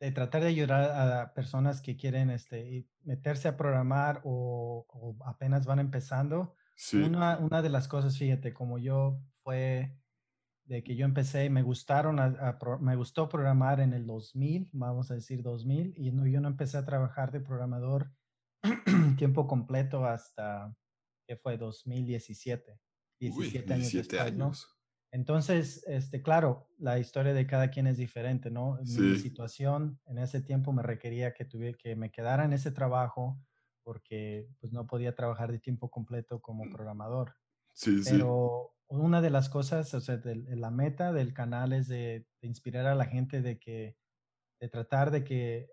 de tratar de ayudar a personas que quieren este, meterse a programar o, o apenas van empezando. Sí. Una, una, de las cosas, fíjate, como yo fue de que yo empecé, me gustaron, a, a, me gustó programar en el 2000, vamos a decir 2000, y no, yo no empecé a trabajar de programador tiempo completo hasta que fue 2017. 17 Uy, años 17 después, años. ¿no? Entonces, este, claro, la historia de cada quien es diferente, ¿no? Sí. Mi situación en ese tiempo me requería que, tuviera, que me quedara en ese trabajo porque pues, no podía trabajar de tiempo completo como programador. Sí, Pero sí. una de las cosas, o sea, de, de la meta del canal es de, de, inspirar a la gente de que, de tratar de que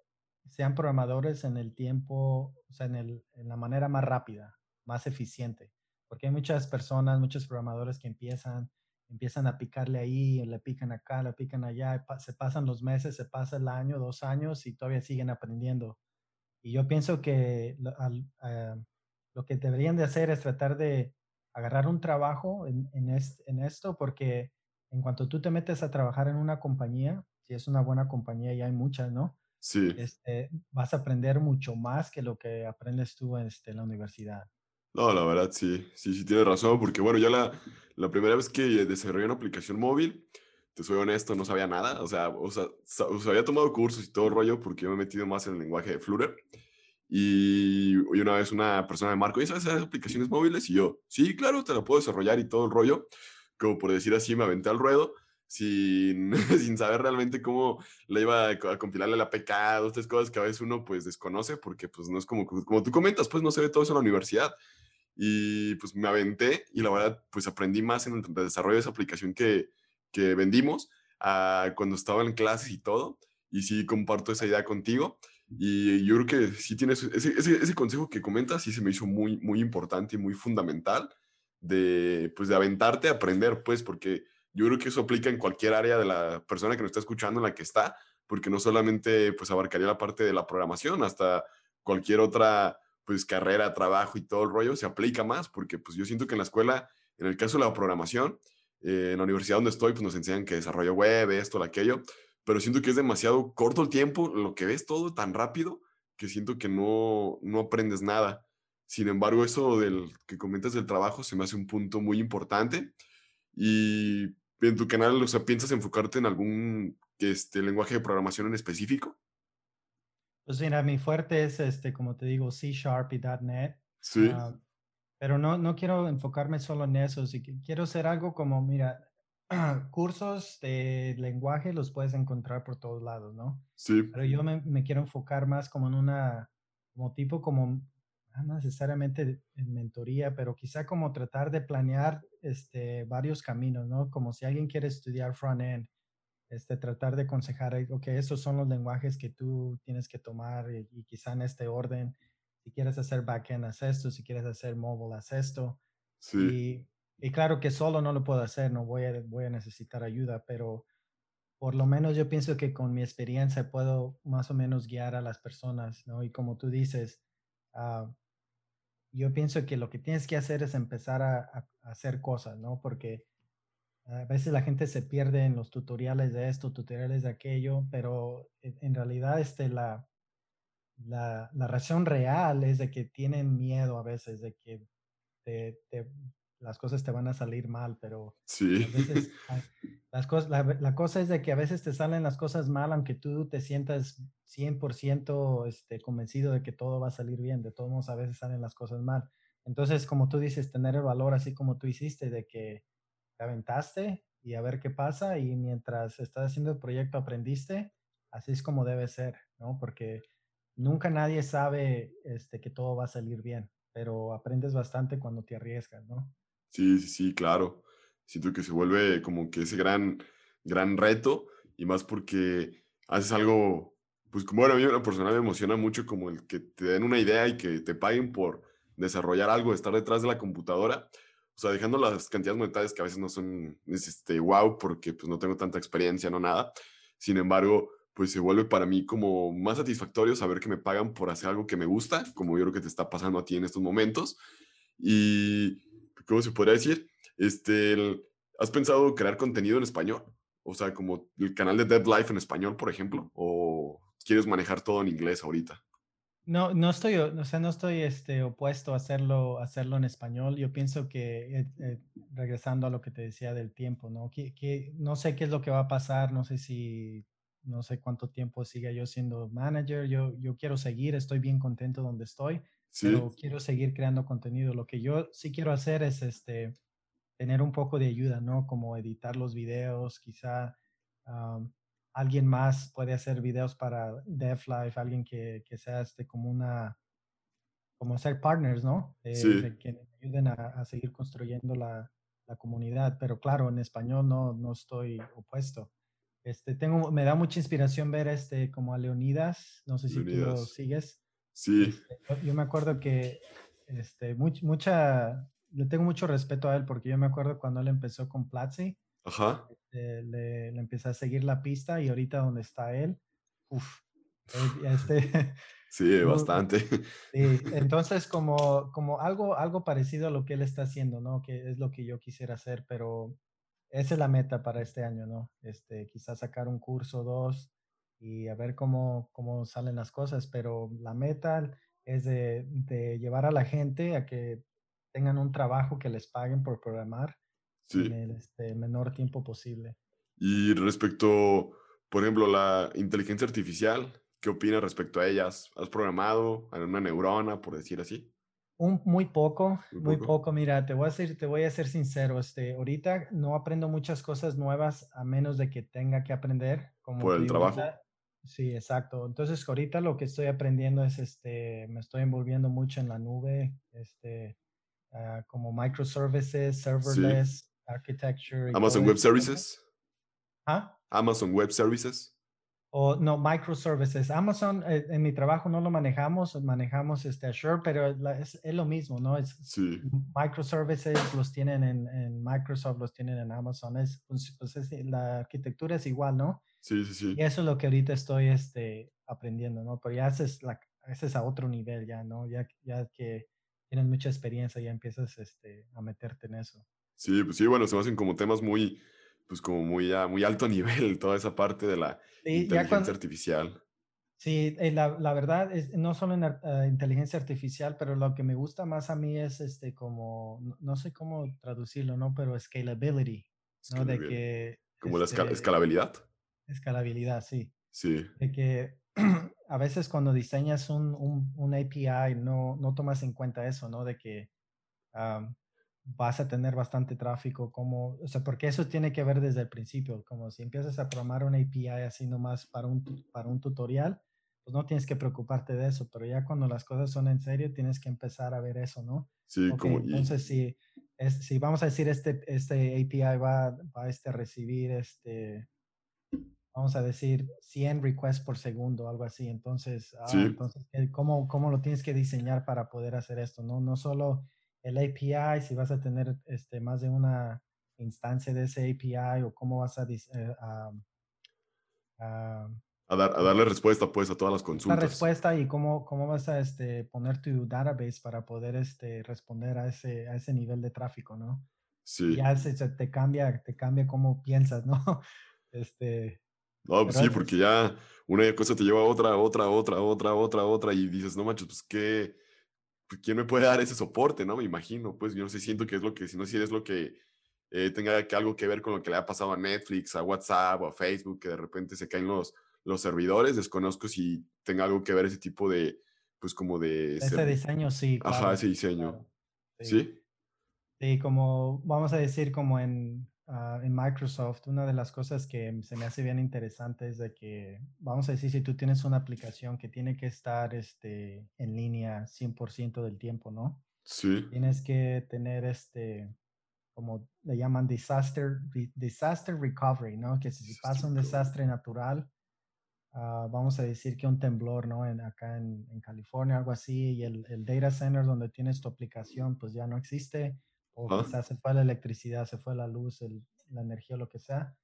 sean programadores en el tiempo, o sea, en, el, en la manera más rápida, más eficiente. Porque hay muchas personas, muchos programadores que empiezan empiezan a picarle ahí, le pican acá, le pican allá, se pasan los meses, se pasa el año, dos años y todavía siguen aprendiendo. Y yo pienso que lo, uh, lo que deberían de hacer es tratar de agarrar un trabajo en, en, est, en, esto, porque en cuanto tú te metes a trabajar en una compañía, si es una buena compañía y hay muchas, ¿no? Sí. Este, vas a aprender mucho más que lo que aprendes tú este, en la universidad. No, la verdad sí, sí, sí tienes razón, porque bueno, yo la, la primera vez que desarrollé una aplicación móvil, te soy honesto, no sabía nada, o sea, o sea, había tomado cursos y todo el rollo porque yo me he metido más en el lenguaje de Flutter. Y, una vez una persona me marcó, ¿y sabes hacer aplicaciones móviles? Y yo, sí, claro, te la puedo desarrollar y todo el rollo. Como por decir así, me aventé al ruedo sin, sin saber realmente cómo le iba a, compilarle la APK, dos, tres cosas que a veces uno pues desconoce porque pues no es como, como tú comentas, pues no se ve todo eso en la universidad. Y pues me aventé y la verdad pues aprendí más en el desarrollo de esa aplicación que, que vendimos a cuando estaba en clases y todo. Y sí comparto esa idea contigo. Y yo creo que sí tienes ese, ese, ese consejo que comentas, sí se me hizo muy, muy importante y muy fundamental de, pues, de aventarte a aprender, pues, porque yo creo que eso aplica en cualquier área de la persona que nos está escuchando, en la que está, porque no solamente pues abarcaría la parte de la programación, hasta cualquier otra pues carrera, trabajo y todo el rollo se aplica más, porque pues yo siento que en la escuela, en el caso de la programación, eh, en la universidad donde estoy, pues nos enseñan que desarrollo web, esto, aquello, pero siento que es demasiado corto el tiempo, lo que ves todo tan rápido, que siento que no, no aprendes nada. Sin embargo, eso del que comentas del trabajo se me hace un punto muy importante. Y en tu canal, o sea, ¿piensas enfocarte en algún este, lenguaje de programación en específico? Pues mira, mi fuerte es, este, como te digo, C Sharp y .NET. Sí. Ah, pero no, no quiero enfocarme solo en eso. Sí, quiero hacer algo como, mira, cursos de lenguaje los puedes encontrar por todos lados, ¿no? Sí. Pero yo me, me quiero enfocar más como en una, como tipo como no necesariamente en mentoría, pero quizá como tratar de planear este, varios caminos, ¿no? Como si alguien quiere estudiar front-end, este, tratar de aconsejar, ok, estos son los lenguajes que tú tienes que tomar y, quizá en este orden. Si quieres hacer backend, haz esto. Si quieres hacer mobile, haz esto. Sí. Y, y, claro que solo no lo puedo hacer, no voy a, voy a necesitar ayuda, pero por lo menos yo pienso que con mi experiencia puedo más o menos guiar a las personas, ¿no? Y como tú dices, uh, yo pienso que lo que tienes que hacer es empezar a, hacer cosas, ¿no? Porque a veces la gente se pierde en los tutoriales de esto, tutoriales de aquello, pero en, realidad este, la, la, la, razón real es de que tienen miedo a veces de que te, las cosas te van a salir mal, pero sí. a veces las cosas, la, cosa es de que a veces te salen las cosas mal, aunque tú te sientas 100% este, convencido de que todo va a salir bien. De todos modos, a veces salen las cosas mal. Entonces, como tú dices, tener el valor así como tú hiciste, de que te aventaste y a ver qué pasa y mientras estás haciendo el proyecto aprendiste, así es como debe ser, ¿no? Porque nunca nadie sabe este, que todo va a salir bien, pero aprendes bastante cuando te arriesgas, ¿no? Sí, sí, sí, claro. Siento que se vuelve como que ese gran, gran reto y más porque haces algo, pues como bueno, a mí una persona me emociona mucho como el que te den una idea y que te paguen por desarrollar algo, estar detrás de la computadora. Sea, dejando las cantidades monetarias que a veces no son este, wow porque pues no tengo tanta experiencia, no nada. Sin embargo, pues se vuelve para mí como más satisfactorio saber que me pagan por hacer algo que me gusta, como yo creo que te está pasando a ti en estos momentos. Y ¿cómo se podría decir? Este, ¿Has pensado crear contenido en español? O sea, como el canal de Dead Life en español, por ejemplo, o quieres manejar todo en inglés ahorita? No, no estoy, o sea, no estoy este, opuesto a hacerlo, hacerlo en español. Yo pienso que, eh, eh, regresando a lo que te decía del tiempo, ¿no? Que, que, no sé qué es lo que va a pasar, no sé si, no sé cuánto tiempo siga yo siendo manager. Yo, yo quiero seguir, estoy bien contento donde estoy, pero quiero seguir creando contenido. Lo que yo sí quiero hacer es este, tener un poco de ayuda, ¿no? Como editar los videos, quizá alguien más puede hacer videos para DevLife, alguien que, que, sea este, como una, como ser partners, ¿no? sí. que ayuden a, a seguir construyendo la, la, comunidad. Pero claro, en español no, no estoy opuesto. Este, tengo, me da mucha inspiración ver este, como a Leonidas, no sé si tú lo sigues. Sí. Este, yo, me acuerdo que este, mucha, le tengo mucho respeto a él porque yo me acuerdo cuando él empezó con Platzi. Ajá. Este, le, le, empecé a seguir la pista y ahorita donde está él, uff, este, sí, bastante. Sí, entonces como, como algo, algo parecido a lo que él está haciendo, ¿no? Que es lo que yo quisiera hacer, pero esa es la meta para este año, ¿no? Este, quizás sacar un curso o dos y a ver cómo, cómo salen las cosas, pero la meta es de, de, llevar a la gente a que tengan un trabajo que les paguen por programar en el este, menor tiempo posible. Y respecto, por ejemplo, la inteligencia artificial, ¿qué opinas respecto a ellas? ¿Has programado en una neurona, por decir así? Un, muy poco, muy, poco. Mira, te voy a decir, te voy a ser sincero. Este, ahorita no aprendo muchas cosas nuevas a menos de que tenga que aprender. Como por el trabajo. Sí, exacto. Entonces, ahorita lo que estoy aprendiendo es, este, me estoy envolviendo mucho en la nube, este, ah, como microservices, serverless, architecture. Amazon Web Services. ¿Ah? Amazon Web Services. O no, microservices. Amazon, eh, en mi trabajo no lo manejamos, manejamos este Azure, pero es, es, lo mismo, ¿no? Es, sí. Microservices los tienen en, en, Microsoft, los tienen en Amazon. Es, pues, pues la arquitectura es igual, ¿no? Sí, sí, sí. Y eso es lo que ahorita estoy este, aprendiendo, ¿no? Pero ya haces, la, haces a otro nivel ya, ¿no? Ya, ya que tienes mucha experiencia, ya empiezas este, a meterte en eso. Sí, pues sí, bueno, se me hacen como temas muy, pues como muy, a muy alto nivel, toda esa parte de la inteligencia artificial. Sí, eh, la, la, verdad es no solo en uh, inteligencia artificial, pero lo que me gusta más a mí es este como, no, sé cómo traducirlo, ¿no? Pero scalability, ¿no? De que... Como la este escalabilidad. Escalabilidad, sí. Sí. De que a veces cuando diseñas un, un, un API no, no, tomas en cuenta eso, ¿no? De que vas a tener bastante tráfico, como, o sea, porque eso tiene que ver desde el principio, como si empiezas a programar una API así nomás para un, para un tutorial, pues no tienes que preocuparte de eso, pero ya cuando las cosas son en serio, tienes que empezar a ver eso, ¿no? Sí, como... Entonces, si, es, si vamos a decir, este, este API va, va este, a recibir, este, vamos a decir, 100 requests por segundo, algo así, entonces, ah, entonces ¿cómo, ¿cómo lo tienes que diseñar para poder hacer esto, no? No solo el API, si vas a tener este, más de una instancia de ese API o cómo vas a, eh, a, a, dar, a, darle respuesta pues a todas las consultas. La respuesta y cómo, cómo vas a este, poner tu database para poder este, responder a ese, a ese nivel de tráfico, ¿no? Sí. Ya se, te cambia, te cambia cómo piensas, ¿no? Este, no, pues sí, porque ya una cosa te lleva a otra, otra, otra, otra, otra, otra, y dices, no manches, pues qué, ¿quién me puede dar ese soporte, no? Me imagino, pues yo no sé, siento que es lo que, si no, si es lo que eh, tenga que algo que ver con lo que le ha pasado a Netflix, a WhatsApp o a Facebook, que de repente se caen los, los servidores, desconozco si tenga algo que ver ese tipo de, pues como de... Ese diseño, sí. Ajá, ese diseño. ¿Sí? Sí, como, vamos a decir, como en, Ah, en Microsoft, una de las cosas que se me hace bien interesante es de que, vamos a decir, si tú tienes una aplicación que tiene que estar este, en línea 100% del tiempo, ¿no? Sí. Tienes que tener este, como le llaman disaster, disaster recovery, ¿no? Que si pasa un desastre natural, ah, vamos a decir que un temblor, ¿no? En, acá en, en California, algo así, y el, el, data center donde tienes tu aplicación, pues ya no existe o quizás se fue la electricidad, se fue la luz, la energía, lo que sea.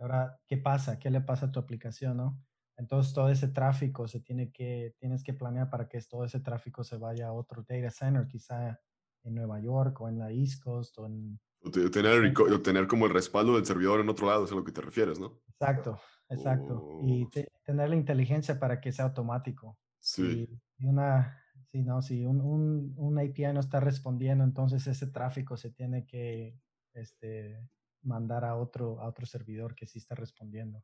Ahora, ¿qué pasa? ¿Qué le pasa a tu aplicación, no? Entonces, todo ese tráfico se tiene que, tienes que planear para que todo ese tráfico se vaya a otro data center, quizá en Nueva York o en la East Coast o en... tener, tener como el respaldo del servidor en otro lado, es a lo que te refieres, ¿no? Exacto, exacto. Y oh. tener la inteligencia para que sea automático. Sí. y una, Sí, no, si un, un, un, API no está respondiendo, entonces ese tráfico se tiene que este, mandar a otro, a otro servidor que sí está respondiendo.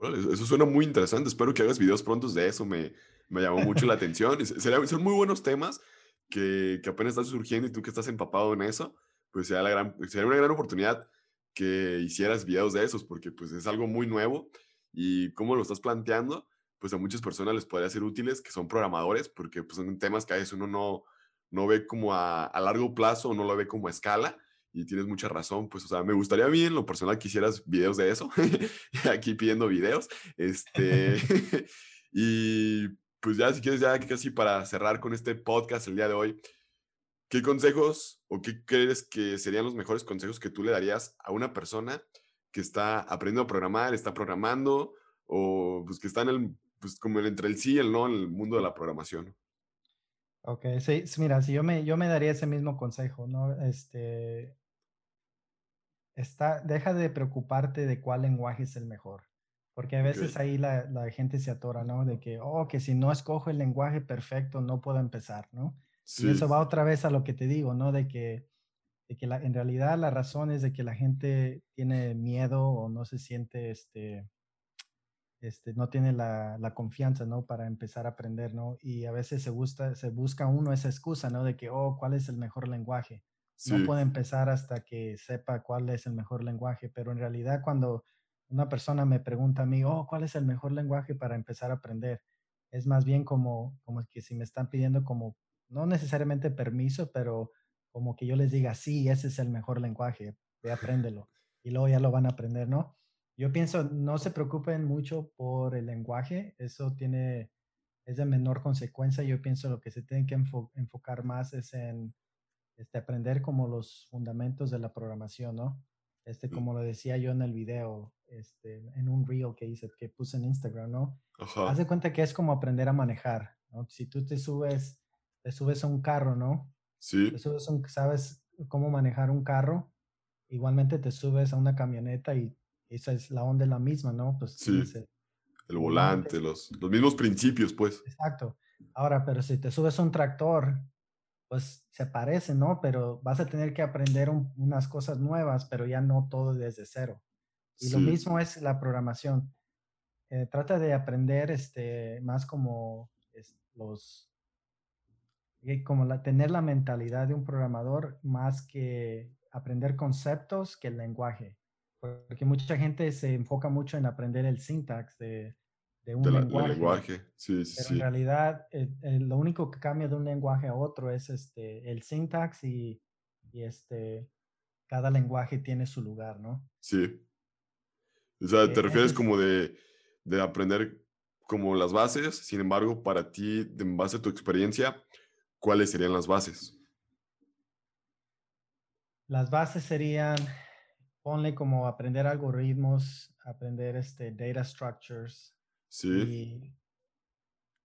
eso suena muy interesante. Espero que hagas videos prontos de eso. Me, me llamó mucho la atención. Sería, son muy buenos temas que, que, apenas están surgiendo y tú que estás empapado en eso, pues sería, la gran, sería una gran oportunidad que hicieras videos de esos, porque pues es algo muy nuevo y cómo lo estás planteando, pues a muchas personas les podría ser útiles que son programadores, porque pues, son temas que a veces uno no, no ve como a, a largo plazo no lo ve como a escala. Y tienes mucha razón, pues, o sea, me gustaría bien, lo personal que hicieras videos de eso, aquí pidiendo videos, este, y pues ya, si quieres, ya casi para cerrar con este podcast el día de hoy, ¿qué consejos o qué crees que serían los mejores consejos que tú le darías a una persona que está aprendiendo a programar, está programando, o pues que está en el pues como entre el sí y el no en el mundo de la programación. Ok, sí, mira, si yo me, yo me daría ese mismo consejo, ¿no? Este, está, deja de preocuparte de cuál lenguaje es el mejor. Porque a veces ahí la, la, gente se atora, ¿no? De que, oh, que si no escojo el lenguaje perfecto, no puedo empezar, ¿no? Y eso va otra vez a lo que te digo, ¿no? De que, de que la, en realidad la razón es de que la gente tiene miedo o no se siente, este, este, no tiene la, la, confianza, ¿no? Para empezar a aprender, ¿no? Y a veces se, gusta, se busca uno esa excusa, ¿no? De que, oh, ¿cuál es el mejor lenguaje? No puede empezar hasta que sepa cuál es el mejor lenguaje, pero en realidad cuando una persona me pregunta a mí, oh, ¿cuál es el mejor lenguaje para empezar a aprender? Es más bien como, como que si me están pidiendo como, no necesariamente permiso, pero como que yo les diga, sí, ese es el mejor lenguaje, ve, apréndelo. Y luego ya lo van a aprender, ¿no? Yo pienso, no se preocupen mucho por el lenguaje, eso tiene, es de menor consecuencia. Yo pienso lo que se tiene que enfocar más es en este, aprender como los fundamentos de la programación, ¿no? Este, mm. como lo decía yo en el video, este, en un reel que hice, que puse en Instagram, ¿no? Haz de cuenta que es como aprender a manejar, ¿no? Si tú te subes, te subes a un carro, ¿no? Sí. Te subes un, sabes cómo manejar un carro, igualmente te subes a una camioneta y esa es la onda la misma, ¿no? Pues sí. el volante, los, los mismos principios, pues. Exacto. Ahora, pero si te subes a un tractor, pues se parece, ¿no? Pero vas a tener que aprender unas cosas nuevas, pero ya no todo desde cero. Y lo mismo es la programación. Eh, trata de aprender este, más como los, eh, como la, tener la mentalidad de un programador más que aprender conceptos que el lenguaje. Porque mucha gente se enfoca mucho en aprender el syntax de, de un lenguaje. Sí, sí, pero en realidad, lo único que cambia de un lenguaje a otro es este, el syntax y, y, este, cada lenguaje tiene su lugar, ¿no? Sí. O sea, te e, refieres como de, de, aprender como las bases, sin embargo, para ti, en base a tu experiencia, ¿cuáles serían las bases? Las bases serían, ponle como aprender algoritmos, aprender este, data structures, Sí.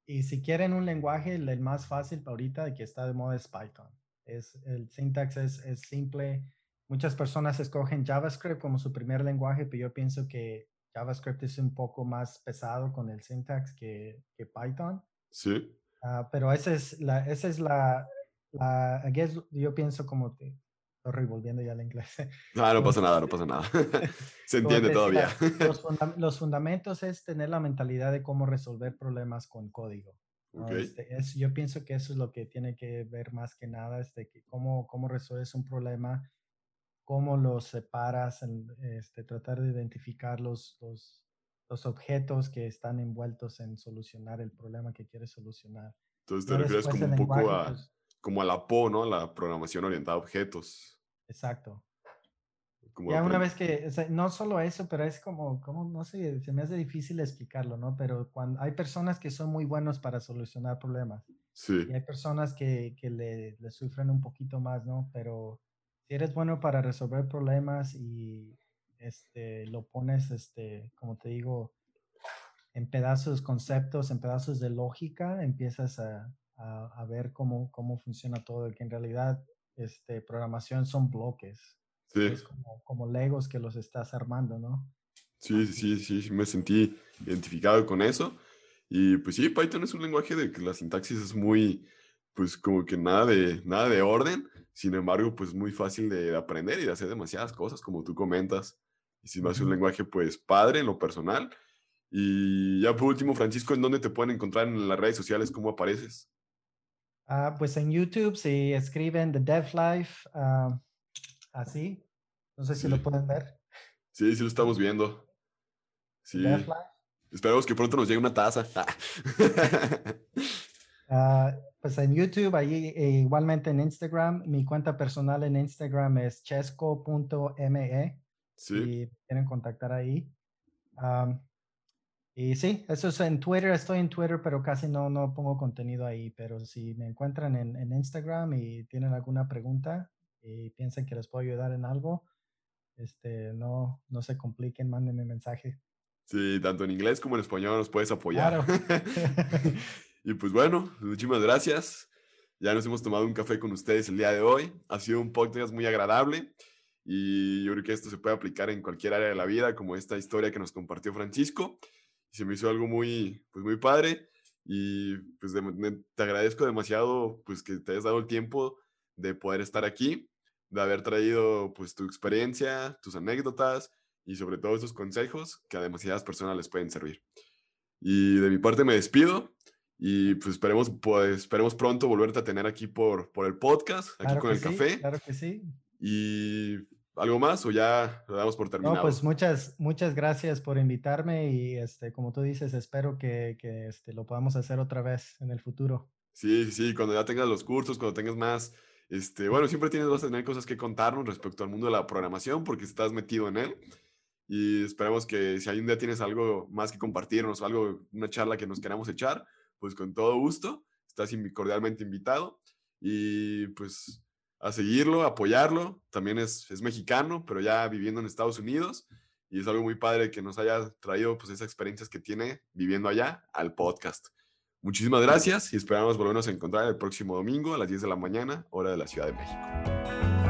Y, si quieren un lenguaje, el, más fácil ahorita que está de moda es Python. Es, el syntax es, es, simple. Muchas personas escogen JavaScript como su primer lenguaje, pero yo pienso que JavaScript es un poco más pesado con el syntax que, que Python. Sí. Ah, pero esa es la, esa es la, la yo pienso como te, Estoy volviendo ya al inglés. No, no pasa nada, no pasa nada. Se entiende todavía. los, fundamentos es tener la mentalidad de cómo resolver problemas con código. Este, es, yo pienso que eso es lo que tiene que ver más que nada, este, que cómo, cómo resuelves un problema, cómo los separas, este, tratar de identificar los, los, los, objetos que están envueltos en solucionar el problema que quieres solucionar. Entonces te refieres como un poco a, pues como a la PO, ¿no? La programación orientada a objetos. Exacto. ya una vez que, no solo eso, pero es como, como, no sé, se me hace difícil explicarlo, ¿no? Pero cuando hay personas que son muy buenos para solucionar problemas. Sí. Y hay personas que, que le, le, sufren un poquito más, ¿no? Pero si eres bueno para resolver problemas y este, lo pones, este, como te digo, en pedazos, conceptos, en pedazos de lógica, empiezas a, a, a ver cómo, cómo funciona todo, que en realidad este, programación son bloques. Sí. Es como, como Legos que los estás armando, ¿no? Sí, sí, sí, sí, me sentí identificado con eso. Y pues sí, Python es un lenguaje de que la sintaxis es muy, pues como que nada de, nada de orden, sin embargo, pues muy fácil de aprender y de hacer demasiadas cosas, como tú comentas. Y si me hace un lenguaje, pues padre en lo personal. Y ya por último, Francisco, ¿en dónde te pueden encontrar en las redes sociales? ¿Cómo apareces? Ah, pues en YouTube si escriben The Dev Life, ah, así. No sé si lo pueden ver. Sí, sí lo estamos viendo. Sí. Esperemos que pronto nos llegue una taza. Ah, pues en YouTube, ahí e igualmente en Instagram, mi cuenta personal en Instagram es chesco.me. Sí. Si quieren contactar ahí. Y sí, eso es en Twitter, estoy en Twitter, pero casi no, no pongo contenido ahí. Pero si me encuentran en, en Instagram y tienen alguna pregunta y piensan que les puedo ayudar en algo, este, no, no se compliquen, mándenme mensaje. Sí, tanto en inglés como en español nos puedes apoyar. Claro. y pues bueno, muchísimas gracias. Ya nos hemos tomado un café con ustedes el día de hoy. Ha sido un podcast muy agradable. y yo creo que esto se puede aplicar en cualquier área de la vida, como esta historia que nos compartió Francisco. Y se me hizo algo muy, pues muy padre y pues te agradezco demasiado pues que te hayas dado el tiempo de poder estar aquí, de haber traído pues tu experiencia, tus anécdotas y sobre todo estos consejos que a demasiadas personas les pueden servir. Y de mi parte me despido y pues esperemos, pues, esperemos pronto volverte a tener aquí por, por el podcast, aquí con el café. Claro que sí. Y ¿Algo más o ya lo damos por terminado? No, pues muchas, muchas gracias por invitarme y este, como tú dices, espero que, que este, lo podamos hacer otra vez en el futuro. Sí, sí, cuando ya tengas los cursos, cuando tengas más, este, bueno, siempre tienes, vas a tener cosas que contarnos respecto al mundo de la programación porque estás metido en él y esperemos que si un día tienes algo más que compartirnos, algo, una charla que nos queramos echar, pues con todo gusto, estás cordialmente invitado y pues a seguirlo, apoyarlo. También es, es mexicano, pero ya viviendo en Estados Unidos. Y es algo muy padre que nos haya traído pues esas experiencias que tiene viviendo allá al podcast. Muchísimas gracias y esperamos volvernos a encontrar el próximo domingo a las 10 de la mañana, hora de la Ciudad de México.